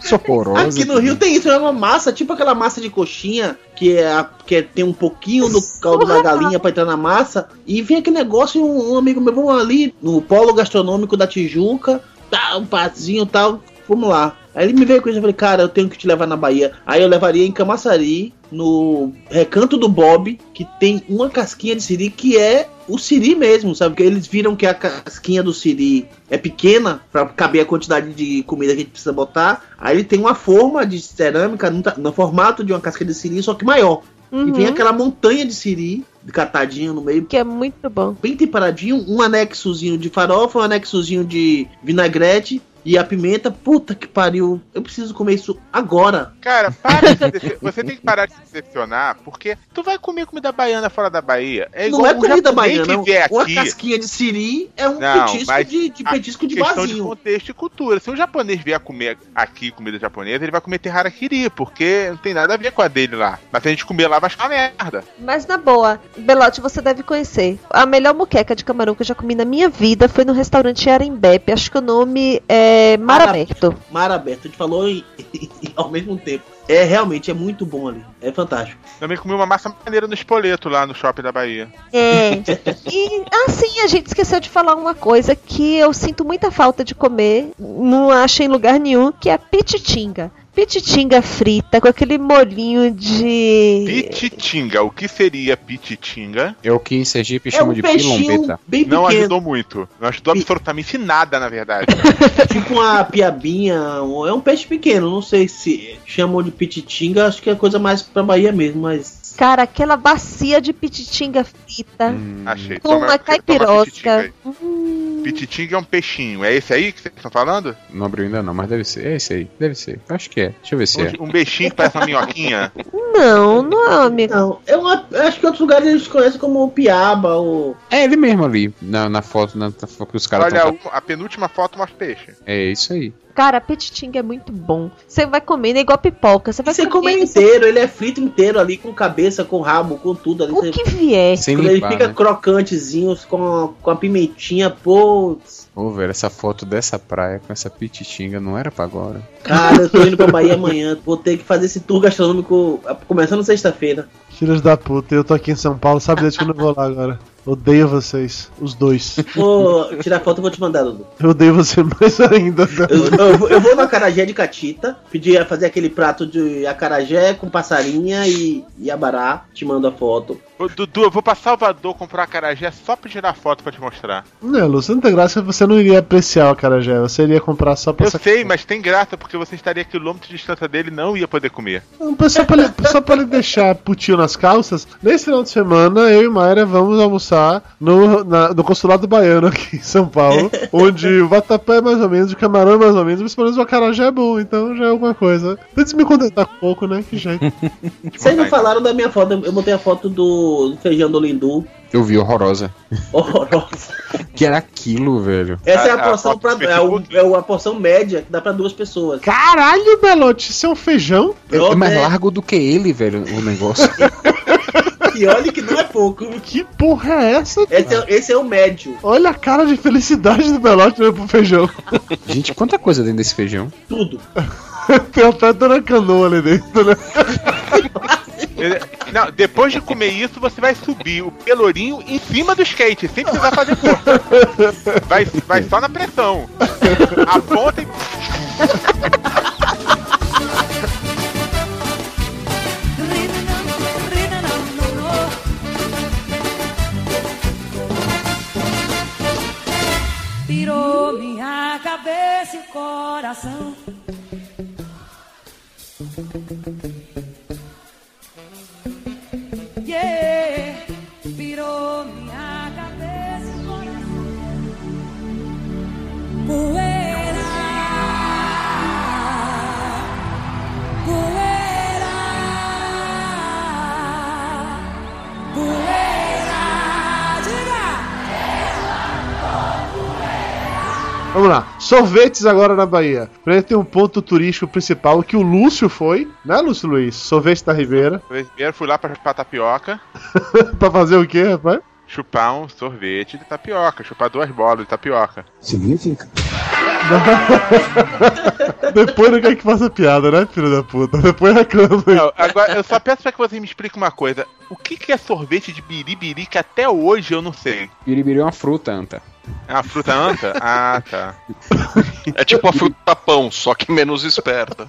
Soporosa. Aqui no Rio tem isso, é uma massa, tipo aquela massa de coxinha, que, é, a- que é- tem um pouquinho do caldo da galinha pra entrar na massa. E vem aquele negócio, e um, um amigo meu, vamos ali no polo gastronômico da Tijuca, tá, um patinho e tal, vamos lá. Aí ele me veio com isso, eu falei, cara, eu tenho que te levar na Bahia. Aí eu levaria em Camaçari, no recanto do Bob, que tem uma casquinha de siri que é o siri mesmo, sabe? Porque eles viram que a casquinha do siri é pequena pra caber a quantidade de comida que a gente precisa botar. Aí ele tem uma forma de cerâmica no, no formato de uma casca de siri, só que maior. E vem Uhum. aquela montanha de siri catadinho no meio. Que é muito bom. Bem temperadinho, um anexozinho de farofa, um anexozinho de vinagrete e a pimenta. Puta que pariu, eu preciso comer isso agora. Cara, para de se dece- você tem que parar de se decepcionar, porque tu vai comer comida baiana fora da Bahia. É igual não é comida baiana, que vier uma casquinha de siri é um Não, petisco de, de petisco de questão de contexto e cultura. Se um japonês vier comer aqui comida japonesa, ele vai comer harakiri, porque não tem nada a ver com a dele lá. Mas se a gente comer lá, vai ficar merda. Mas na boa, Belote, você deve conhecer. A melhor muqueca de camarão que eu já comi na minha vida foi no restaurante Arembepe. Acho que o nome é Mar Mar Aberto. Mar aberto, a gente falou e- ao mesmo tempo. É realmente, é muito bom ali. É fantástico. Também comi uma massa maneira no espoleto lá no shopping da Bahia. É. E assim, a gente esqueceu de falar uma coisa que eu sinto muita falta de comer, não acho em lugar nenhum, que é pititinga. Pititinga frita com aquele molinho de. Pititinga. O que seria pititinga? É o que em Sergipe É chamam um de pilombeta. bem Não pequeno. ajudou muito. Não ajudou absolutamente nada, na verdade. tipo uma piabinha, é um peixe pequeno, não sei se chamam de pititinga, acho que é coisa mais pra Bahia mesmo, mas Cara, aquela bacia de pititinga frita Achei. com Toma- uma caipirosca. aí. Pititinga é um peixinho. É esse aí que vocês estão falando? Não abriu ainda não, mas deve ser. É esse aí, deve ser. Acho que é. Deixa eu ver se é. Um, um peixinho que parece uma minhoquinha. Não, não é amigo. Não, eu acho que outros lugares eles conhecem como piaba ou. É ele mesmo ali, na, na foto, na, na foto que os caras Olha, estão. o- a penúltima foto mostra peixe. É isso aí. Cara, pititinga é muito bom. Você vai comendo é igual pipoca. Você vai Você come comendo, inteiro, ele é frito inteiro ali, com cabeça, com rabo, com tudo ali. O Você- que vier. Sem Quando ele limpar, fica né? crocantezinhos com, com a pimentinha, pô. Ô, velho, essa foto dessa praia com essa pititinga não era pra agora. Cara, eu tô indo pra Bahia amanhã. Vou ter que fazer esse tour gastronômico começando sexta-feira. Filhos da puta, eu tô aqui em São Paulo, sabe desde que eu não vou lá agora. Odeio vocês, os dois. Vou tirar foto e vou te mandar, Dudu. Eu odeio você mais ainda. Eu, eu vou- eu vou no acarajé de Catita, pedir a fazer aquele prato de acarajé com passarinha e, e abará. Te mando a foto. Ô, Dudu, eu vou pra Salvador comprar uma carajé só pra tirar foto pra te mostrar. Não, Lu, você não tem graça, você não iria apreciar o acarajé, você iria comprar só pra Eu sac- sei, mas tem graça porque você estaria a quilômetros de distância dele e não ia poder comer. Não, Só pra, ele, só pra ele deixar putinho nas calças, nesse final de semana eu e Mayra vamos almoçar no, na- no consulado baiano aqui em São Paulo, onde o vatapé é mais ou menos, o camarão é mais ou menos, mas pelo menos o acarajé é bom, então já é alguma coisa. Tente me contentar com pouco, né? Que jeito. Vocês não falaram da minha foto, eu botei a foto do do, do feijão do Lindu. Eu vi horrorosa. Horrorosa. Que era aquilo, velho. Essa é A- a a porção foto pra, é, o, é uma porção média que dá pra duas pessoas. Caralho, Belote, isso é um feijão? É, é mais Brother. largo do que ele, velho, o negócio. E olha que não é pouco. Que porra é essa? Esse é, esse é o médio. Olha a cara de felicidade do Belote olhando pro feijão. Gente, quanta coisa dentro desse feijão. Tudo. Tem até Dona Canoa ali dentro, né? Não, depois de comer isso, você vai subir o pelourinho em cima do skate, sem precisar fazer força. Vai, vai só na pressão. A ponta e. Pirou minha cabeça e coração. Yeah, pirou minha cabeça Vamos lá. Sorvetes agora na Bahia. Primeiro tem um ponto turístico principal que o Lúcio foi, né, Lúcio Luiz? Sorvete da Ribeira. Primeiro fui lá pra chupar tapioca, pra fazer o quê, rapaz? chupar um sorvete de tapioca, chupar duas bolas de tapioca. Significa. Depois não quer que faça piada, né, filho da puta? Depois reclama. Não, agora, eu só peço pra que você me explique uma coisa. O que, que é sorvete de biribiri que até hoje eu não sei? Biribiri é uma fruta, anta. É uma fruta anta? Ah, tá. É tipo a fruta pão, só que menos esperta.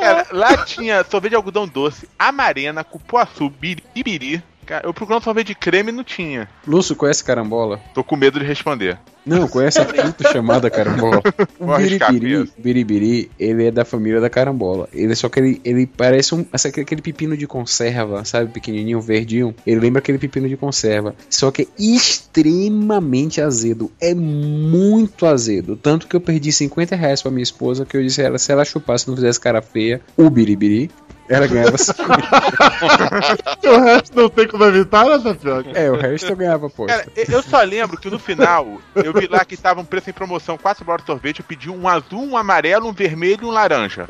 Cara, lá tinha sorvete de algodão doce, amarena, cupuaçu, biribiri. Cara, eu procurando sorvete de creme e não tinha. Lúcio, conhece carambola? Tô com medo de responder. Não, conhece a fruta chamada carambola. O biribiri, biribiri, ele é da família da carambola. Ele só que ele, ele parece um aquele pepino de conserva, sabe, pequenininho, verdinho. Ele lembra aquele pepino de conserva, só que é extremamente azedo, é muito azedo, tanto que eu perdi 50 reais pra minha esposa que eu disse a ela se ela chupasse não fizesse cara feia, o biribiri, ela ganhava 50. o resto não tem como evitar, né, Tapioca? É, o resto eu ganhava, poxa. Cara, eu- eu só lembro que no final eu vi lá que tava um preço em promoção, 4 bolas de sorvete, eu pedi um azul, um amarelo, um vermelho e um laranja.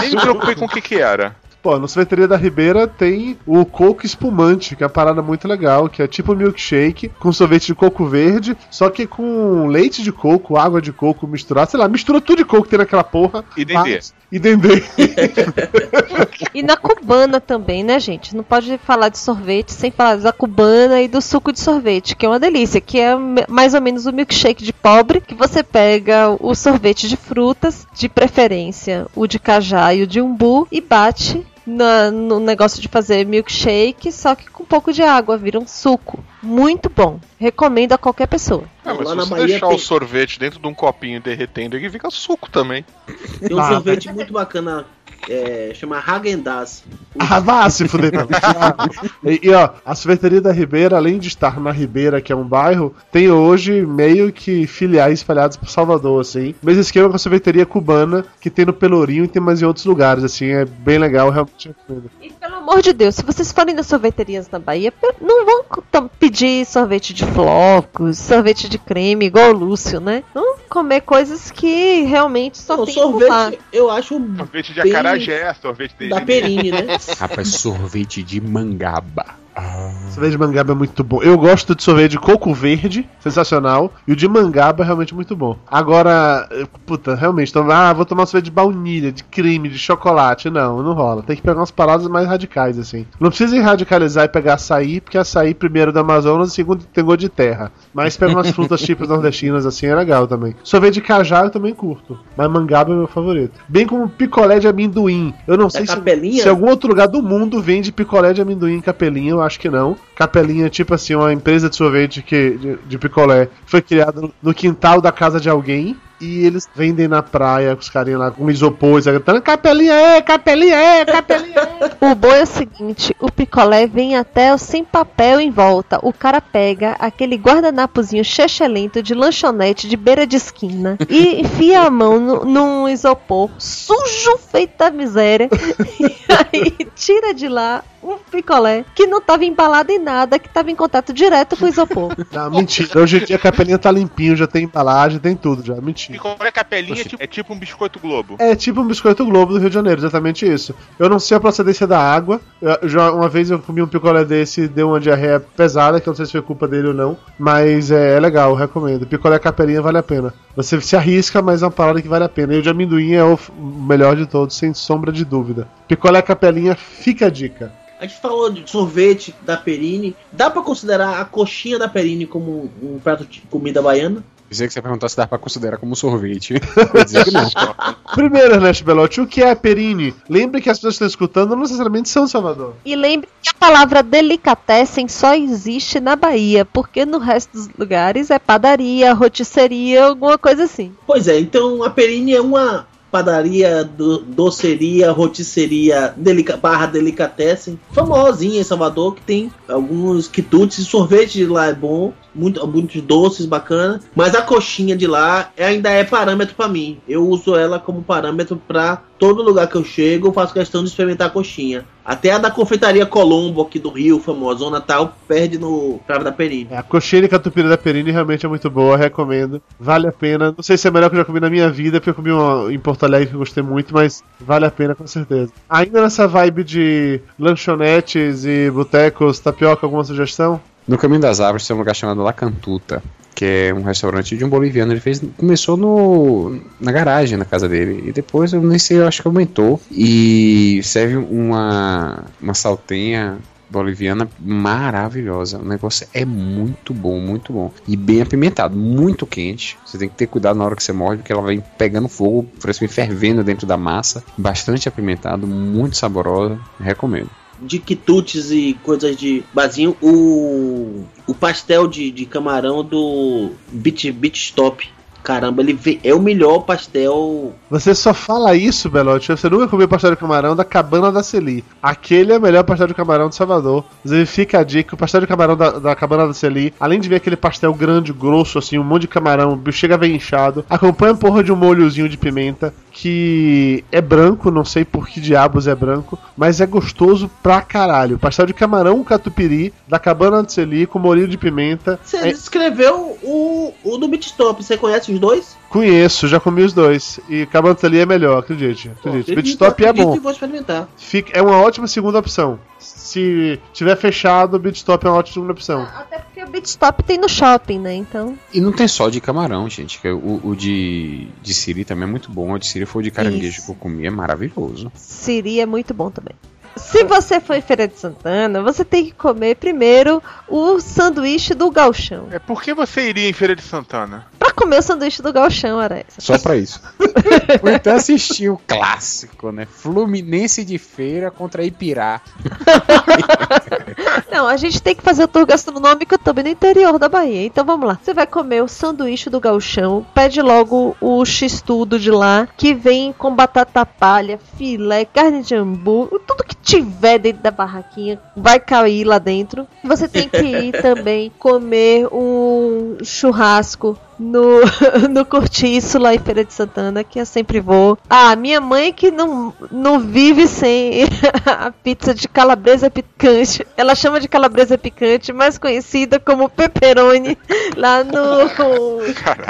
Nem me preocupei com o que que era. Pô, na sorveteria da Ribeira tem o coco espumante, que é uma parada muito legal, que é tipo milkshake com sorvete de coco verde, só que com leite de coco, água de coco misturado, sei lá, mistura tudo de coco que tem naquela porra. E dendê. mas- E dendê. E na cubana também, né, gente? Não pode falar de sorvete sem falar da cubana e do suco de sorvete, que é uma delícia, que é mais ou menos o milkshake de pobre, que você pega o sorvete de frutas, de preferência o de cajá e o de umbu, e bate na- no negócio de fazer milkshake, só que com um pouco de água, vira um suco. Muito bom. Recomendo a qualquer pessoa. Ah, mas lá se na você Bahia deixar tem- o sorvete dentro de um copinho derretendo, ele fica suco também. Tem um Ah, sorvete muito bacana, é, chama Hagendaz. Ah, vá se fuder. também. e, e, ó, a sorveteria da Ribeira, além de estar na Ribeira, que é um bairro, tem hoje meio que filiais espalhados por Salvador, assim. Mesmo esquema com a sorveteria cubana, que tem no Pelourinho e tem mais em outros lugares, assim. É bem legal, realmente. recomendo. E pelo amor de Deus, se vocês forem nas sorveterias na Bahia, não vão pedir sorvete de flocos, sorvete de creme, igual o Lúcio, né? Vão comer coisas que realmente só Não, tem sorvete, eu acho Sorvete de bem acarajé, sorvete de. da Perine, né? Rapaz, sorvete de mangaba. Sorvete de mangaba é muito bom. Eu gosto de sorvete de coco verde, sensacional. E o de mangaba é realmente muito bom. Agora, puta, realmente, então, ah, vou tomar sorvete de baunilha, de creme, de chocolate. Não, não rola. Tem que pegar umas paradas mais radicais, assim. Não precisa ir radicalizar e pegar açaí, porque açaí, primeiro do Amazonas, segundo tem gosto de terra. Mas pega umas frutas típicas nordestinas, assim, é legal também. Sorvete de cajá eu também curto. Mas mangaba é meu favorito. Bem como picolé de amendoim. Eu não sei se, capelinha? se algum outro lugar do mundo vende picolé de amendoim em capelinha, eu acho que não. Capelinha tipo assim, uma empresa de sorvete que, de, de picolé foi criada no quintal da casa de alguém. E eles vendem na praia com os carinhas lá com isopor, gritando, capelinha é, capelinha é, capelinha é. O bom é o seguinte, o picolé vem até o sem papel em volta. O cara pega aquele guardanapozinho chechelento de lanchonete de beira de esquina e enfia a mão no, num isopor sujo feita miséria e aí tira de lá um picolé que não tava embalado em nada, que tava em contato direto com o isopor. Não, mentira. Hoje em dia a capelinha tá limpinho, já tem embalagem, tem tudo já. Mentira. Picolé capelinha é tipo, é tipo um biscoito globo. É tipo um biscoito Globo do Rio de Janeiro, exatamente isso. Eu não sei a procedência da água. Eu- já uma vez eu comi um picolé desse e deu uma diarreia pesada, que eu não sei se foi culpa dele ou não. Mas é, é legal, recomendo. Picolé capelinha vale a pena. Você se arrisca, mas é uma parada que vale a pena. E o de amendoim é o melhor de todos, sem sombra de dúvida. Picolé capelinha, fica a dica. A gente falou de sorvete da Perini. Dá pra considerar a coxinha da Perini como um prato de comida baiana? Pensei que você ia perguntar se dá pra considerar como sorvete. Dizer que não. Primeiro, Ernesto Belotti, o que é a perine? Lembre que as pessoas que estão escutando não necessariamente são de Salvador. E lembre que a palavra delicatessen só existe na Bahia, porque no resto dos lugares é padaria, rotisseria, alguma coisa assim. Pois é, então a Perini é uma padaria, do- doceria, rotisseria, delica, barra delicatessen, famosinha em Salvador, que tem alguns quitutes, sorvete de lá é bom, muito, muitos doces bacana, mas a coxinha de lá ainda é parâmetro pra mim. Eu uso ela como parâmetro pra todo lugar que eu chego, eu faço questão de experimentar a coxinha. Até a da confeitaria Colombo aqui do Rio, famosona tal, perde no cravo da Perini. É, a coxinha de catupiry da Perini realmente é muito boa, recomendo. Vale a pena. Não sei se é a melhor que eu já comi na minha vida, porque eu comi uma em Porto Alegre que eu gostei muito, mas vale a pena com certeza. Ainda nessa vibe de lanchonetes e botecos, tapioca, alguma sugestão? No Caminho das Árvores tem um lugar chamado La Cantuta, que é um restaurante de um boliviano. Ele fez, começou no, na garagem na casa dele e depois eu nem sei, eu acho que aumentou e serve uma uma saltenha boliviana maravilhosa. O negócio é muito bom, muito bom e bem apimentado, muito quente. Você tem que ter cuidado na hora que você morde, porque ela vai pegando fogo, parece que fervendo dentro da massa. Bastante apimentado, muito saborosa. Recomendo. de quitutes e coisas de basinho, o, o pastel de, de camarão do Beach, Beach Stop. Caramba, ele vê- é o melhor pastel. Você só fala isso, Belotti. Você nunca comeu pastel de camarão da Cabana da Celi. Aquele é o melhor pastel de camarão de Salvador. Inclusive, fica a dica: o pastel de camarão da, da Cabana da Celi, além de ver aquele pastel grande, grosso, assim, um monte de camarão, o bicho chega bem inchado, acompanha a porra de um molhozinho de pimenta, que é branco, não sei por que diabos é branco, mas é gostoso pra caralho. Pastel de camarão catupiry da Cabana da Celi com molho de pimenta. Você É- descreveu o, o do Stop. Você conhece os dois? Conheço, já comi os dois. E Celi é melhor, acredite. Acredite. Pit Stop é bom. vou experimentar. Fica, é uma ótima segunda opção. Se tiver fechado, o Beat Stop é uma ótima segunda opção. Até porque o Beach Stop tem no shopping, né? Então. E não tem só de camarão, gente. O, o de, de siri também é muito bom. O de siri foi o de caranguejo Isso. que eu comi, é maravilhoso. Siri é muito bom também. Se você for em Feira de Santana, você tem que comer primeiro o sanduíche do galchão. É por que você iria em Feira de Santana? Pra comer o sanduíche do galchão, Ares. Só pra isso. Ou então assistir o clássico, né? Fluminense de feira contra Ipirá. Não, a gente tem que fazer o tour gastronômico também no interior da Bahia. Então vamos lá. Você vai comer o sanduíche do galchão, pede logo o x-tudo de lá, que vem com batata palha, filé, carne de ambu, tudo que tiver dentro da barraquinha vai cair lá dentro. Você tem que ir também comer um churrasco no, no Cortiço, lá em Feira de Santana, que eu sempre vou. Ah, minha mãe que não, não vive sem a pizza de calabresa picante. Ela chama de calabresa picante, mais conhecida como pepperoni, lá no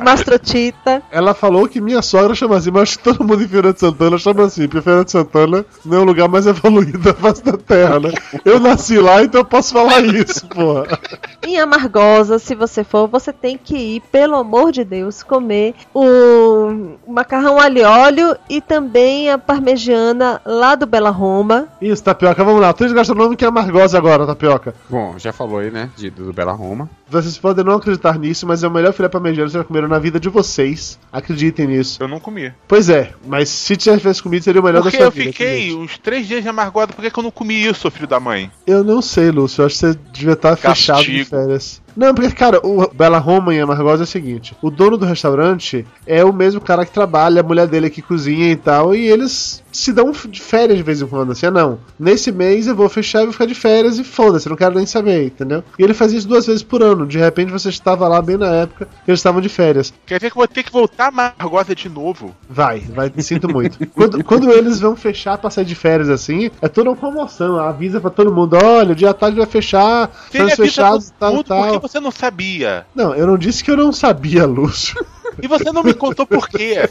Mastrotita. Ela falou que minha sogra chama assim, mas todo mundo em Feira de Santana chama assim, porque Feira de Santana não é o lugar mais evoluído da face da terra, né? Eu nasci lá, então eu posso falar isso, porra. Em Amargosa, se você for, você tem que ir, pelo amor de Deus, comer o macarrão alho e óleo e também a parmegiana lá do Bela Roma. Isso, Tapioca, vamos lá. Três gastronômico é amargosa agora, Tapioca. Bom, já falou aí, né? De, do Bela Roma. Vocês podem não acreditar nisso, mas é o melhor filé parmegiano que vocês já comeram na vida de vocês. Acreditem nisso. Eu não comi. Pois é, mas se tivesse comido, seria o melhor Porque da sua eu vida. fiquei acredite. uns três dias de amargota, por que, que eu não comi isso, filho da mãe? Eu não sei, Lúcio. Eu acho que você devia estar fechado de Castigo. férias. Não, porque, cara, o Bela Roma em Amargosa é o seguinte: o dono do restaurante é o mesmo cara que trabalha, a mulher dele que cozinha e tal, e eles se dão de férias de vez em quando, assim, ah, não. Nesse mês eu vou fechar e vou ficar de férias e foda-se, não quero nem saber, entendeu? E ele fazia isso duas vezes por ano. De repente você estava lá bem na época que eles estavam de férias. Quer dizer que eu vou ter que voltar a Margosa de novo? Vai, vai, me sinto muito. quando, quando eles vão fechar pra sair de férias assim, é toda uma promoção. Avisa pra todo mundo: olha, o dia tarde vai fechar, estamos fechados tal, tal. porque você não sabia. Não, eu não disse que eu não sabia, Lúcio. E você não me contou por quê.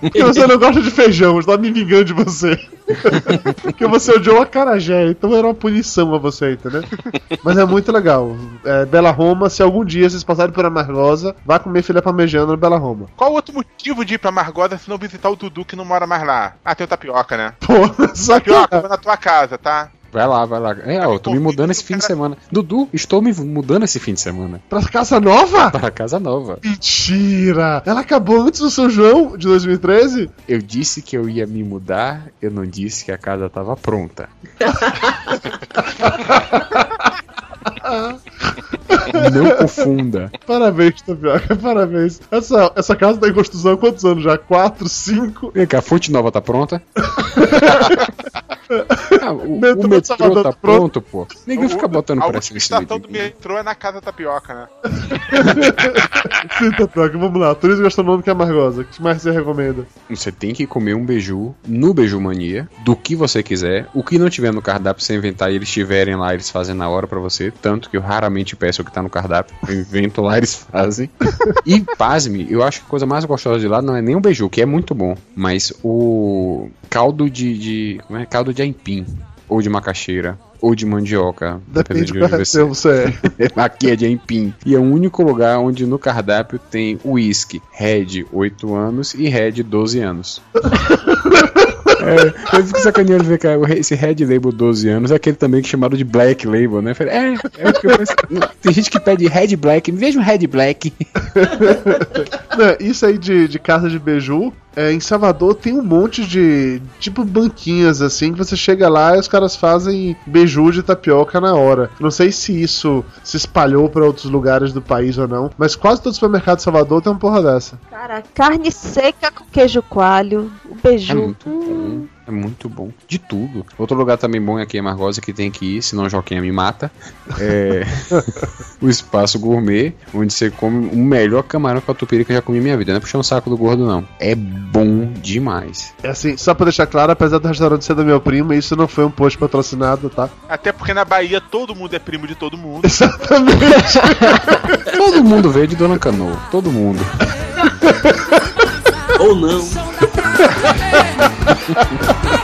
Porque você não gosta de feijão, eu estava me vingando de você. Porque você odiou a carajé, então era uma punição a você, entendeu? Mas é muito legal. É, Bela Roma, se algum dia vocês passarem por Amargosa, vá comer filé parmegiana no Bela Roma. Qual outro motivo de ir pra Margosa se não visitar o Dudu que não mora mais lá? Ah, tem o Tapioca, né? Pô. Tapioca, vai na tua casa, tá? Vai lá, vai lá. É, ó, eu tô me mudando esse fim de semana. Dudu, estou me mudando esse fim de semana. Pra casa nova? Para casa nova. Mentira! Ela acabou antes do São João de 2013? Eu disse que eu ia me mudar, eu não disse que a casa tava pronta. Não confunda. Parabéns, Tapioca, parabéns. Essa, essa casa tá em construção há quantos anos já? 4, 5? Vem cá, a fonte nova tá pronta? Ah, o, Metrô o metrô tá tá pronto? pronto, pô. Ninguém fica botando pressa última nesse estação vídeo. do metrô é na casa Tapioca, né? Sim, Tapioca, vamos lá. Turismo gastronômico é Amargosa. O que mais você recomenda? Você tem que comer um beiju no Beiju Mania, do que você quiser. O que não tiver no cardápio, você inventar e eles tiverem lá, eles fazem na hora pra você. Tanto que eu raramente peço o que tá no cardápio. Eu invento lá, eles fazem. E, pasme, eu acho que a coisa mais gostosa de lá não é nem o beiju, que é muito bom, mas o caldo de. de como é? Caldo de aipim. Ou de macaxeira. Ou de mandioca. Depende de qual região você é. Aqui é de aipim. E é o único lugar onde no cardápio tem whisky Red 8 anos e Red 12 anos. É, eu fico sacaneando ver que esse Red Label 12 anos é aquele também que é chamado de Black Label, né? Falei, É, é o que eu penso. Tem gente que pede Red Black, me veja um Red Black. Não, isso aí de, de casa de beiju, é, em Salvador tem um monte de tipo banquinhas assim que você chega lá e os caras fazem beiju de tapioca na hora. Não sei se isso se espalhou para outros lugares do país ou não, mas quase todo supermercado de Salvador tem uma porra dessa. Cara, carne seca com queijo coalho, o beiju. É muito bom. É muito bom. De tudo. Outro lugar também bom é aqui em Margosa que tem que ir, senão o Joquinha me mata. É o Espaço Gourmet, onde você come o melhor camarão catupiry que eu já comi na minha vida. Não é puxar um saco do gordo, não. É bom demais. É assim, só pra deixar claro, apesar do restaurante ser do meu primo, isso não foi um post patrocinado, tá? Até porque na Bahia todo mundo é primo de todo mundo. Exatamente. Todo mundo veio de Dona Canoa. Todo mundo. Ou não. ハハハ!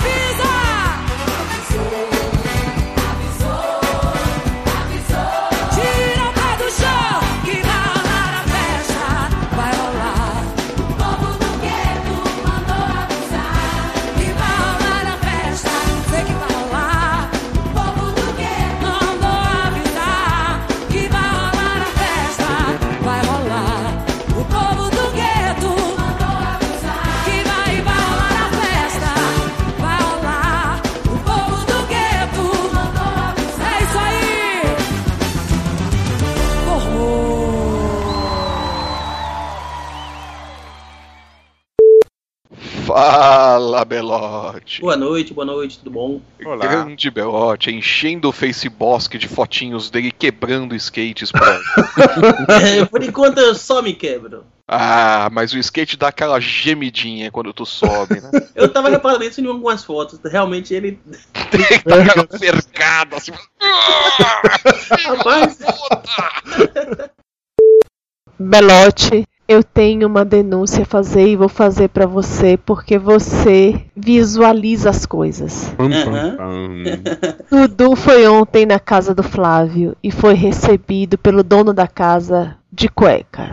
Fala, Belote. Boa noite, boa noite, tudo bom? Grande Belote, enchendo o Facebook de fotinhos dele quebrando skates. É, por enquanto eu só me quebro. Ah, mas o skate dá aquela gemidinha quando tu sobe, né? Eu tava reparando isso em algumas fotos. Realmente ele. Dá aquela cercada assim. Rapaz, Belote, eu tenho uma denúncia a fazer e vou fazer pra você porque você visualiza as coisas. Pam. Dudu foi ontem na casa do Flávio e foi recebido pelo dono da casa de cuecas.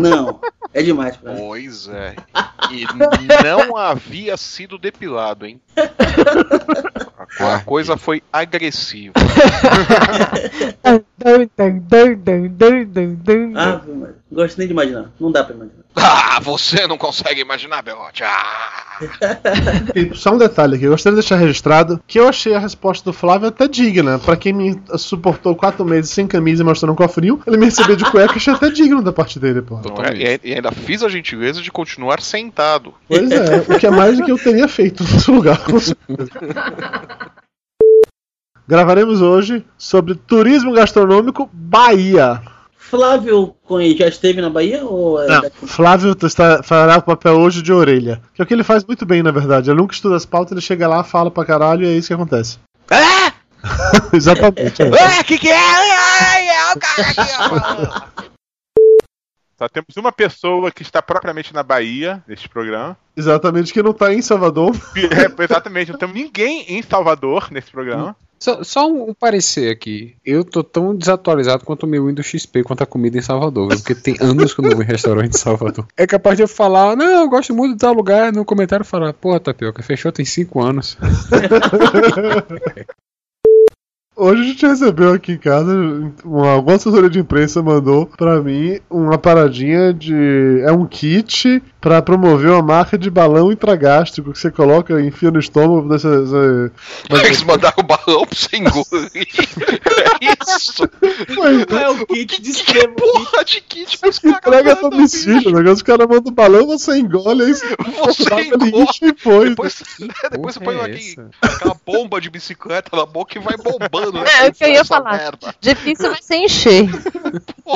não. É demais pra mim. Pois é. E não havia sido depilado, hein? A coisa foi agressiva. Ah, não gosto nem de imaginar. Não dá pra imaginar. Ah, você não consegue imaginar, Belote. Ah. E só um detalhe aqui, eu gostaria de deixar registrado que eu achei a resposta do Flávio até digna. Pra quem me suportou quatro meses sem camisa e mostrando um cofrinho, ele me recebeu de cueca, achei até digno da parte dele, pô. Não é? E- E ainda fiz a gentileza de continuar sentado. Pois é, o que é mais do que eu teria feito no seu lugar, com certeza. Gravaremos hoje sobre turismo gastronômico Bahia. Flávio Cunha já esteve na Bahia? Ou é Não, daqui? Flávio está, fará o papel hoje de orelha. Que é o que ele faz muito bem, na verdade. Ele nunca estuda as pautas, ele chega lá, fala pra caralho e é isso que acontece. Ah! Exatamente. é. Ué, que que é? Ai, é o cara aqui, ó. Só temos uma pessoa que está propriamente na Bahia, neste programa. Exatamente, que não tá em Salvador. É, exatamente, não temos ninguém em Salvador nesse programa. Só, só um parecer aqui. Eu tô tão desatualizado quanto o meu Windows XP quanto a comida em Salvador, viu? porque tem anos que eu não vou em restaurante em Salvador. É capaz de eu falar, não, eu gosto muito de tal lugar, no comentário falar, pô, Tapioca, fechou tem 5 anos. Hoje a gente recebeu aqui em casa, uma, alguma assessoria de imprensa mandou pra mim uma paradinha de. É um kit pra promover uma marca de balão intragástrico que você coloca e enfia no estômago. Dessa, essa- Eles mandaram o balão pra você engolir. É isso. É o kit de Que porra de kit que os caras Entrega a mandam, domicílio, o negócio os caras mandam o balão, você engole, aí você, Você engole. e põe. Depois, né, depois você põe Porra é aqui, aquela bomba de bicicleta na boca e vai bombando. né? É, o que eu ia falar. merda. Difícil vai ser encher.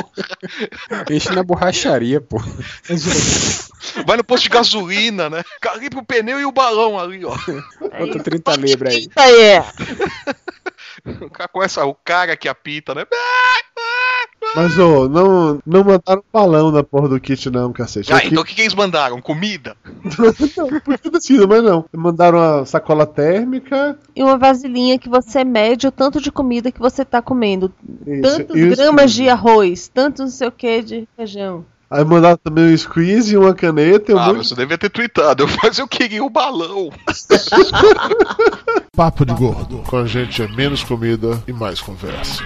Enche na borracharia, pô. Vai no posto de gasolina, né? Calibre o pneu e o balão ali, ó. Bota 30 libras aí. Eita, é. O cara começa, o cara que apita, né? Mas, ô, não, não mandaram balão na porra do kit, não, cacete. Ah, então o que, que eles mandaram? Comida? não, podia ter sido, mas não. Mandaram uma sacola térmica. E uma vasilhinha que você mede o tanto de comida que você tá comendo. Isso, Tantos e o gramas de arroz, tanto não sei o que de feijão. Aí mandaram também um squeeze, uma caneta e um Ah, monte você devia ter tweetado, eu queria o balão. Papo de Gordo. Com a gente é menos comida e mais conversa.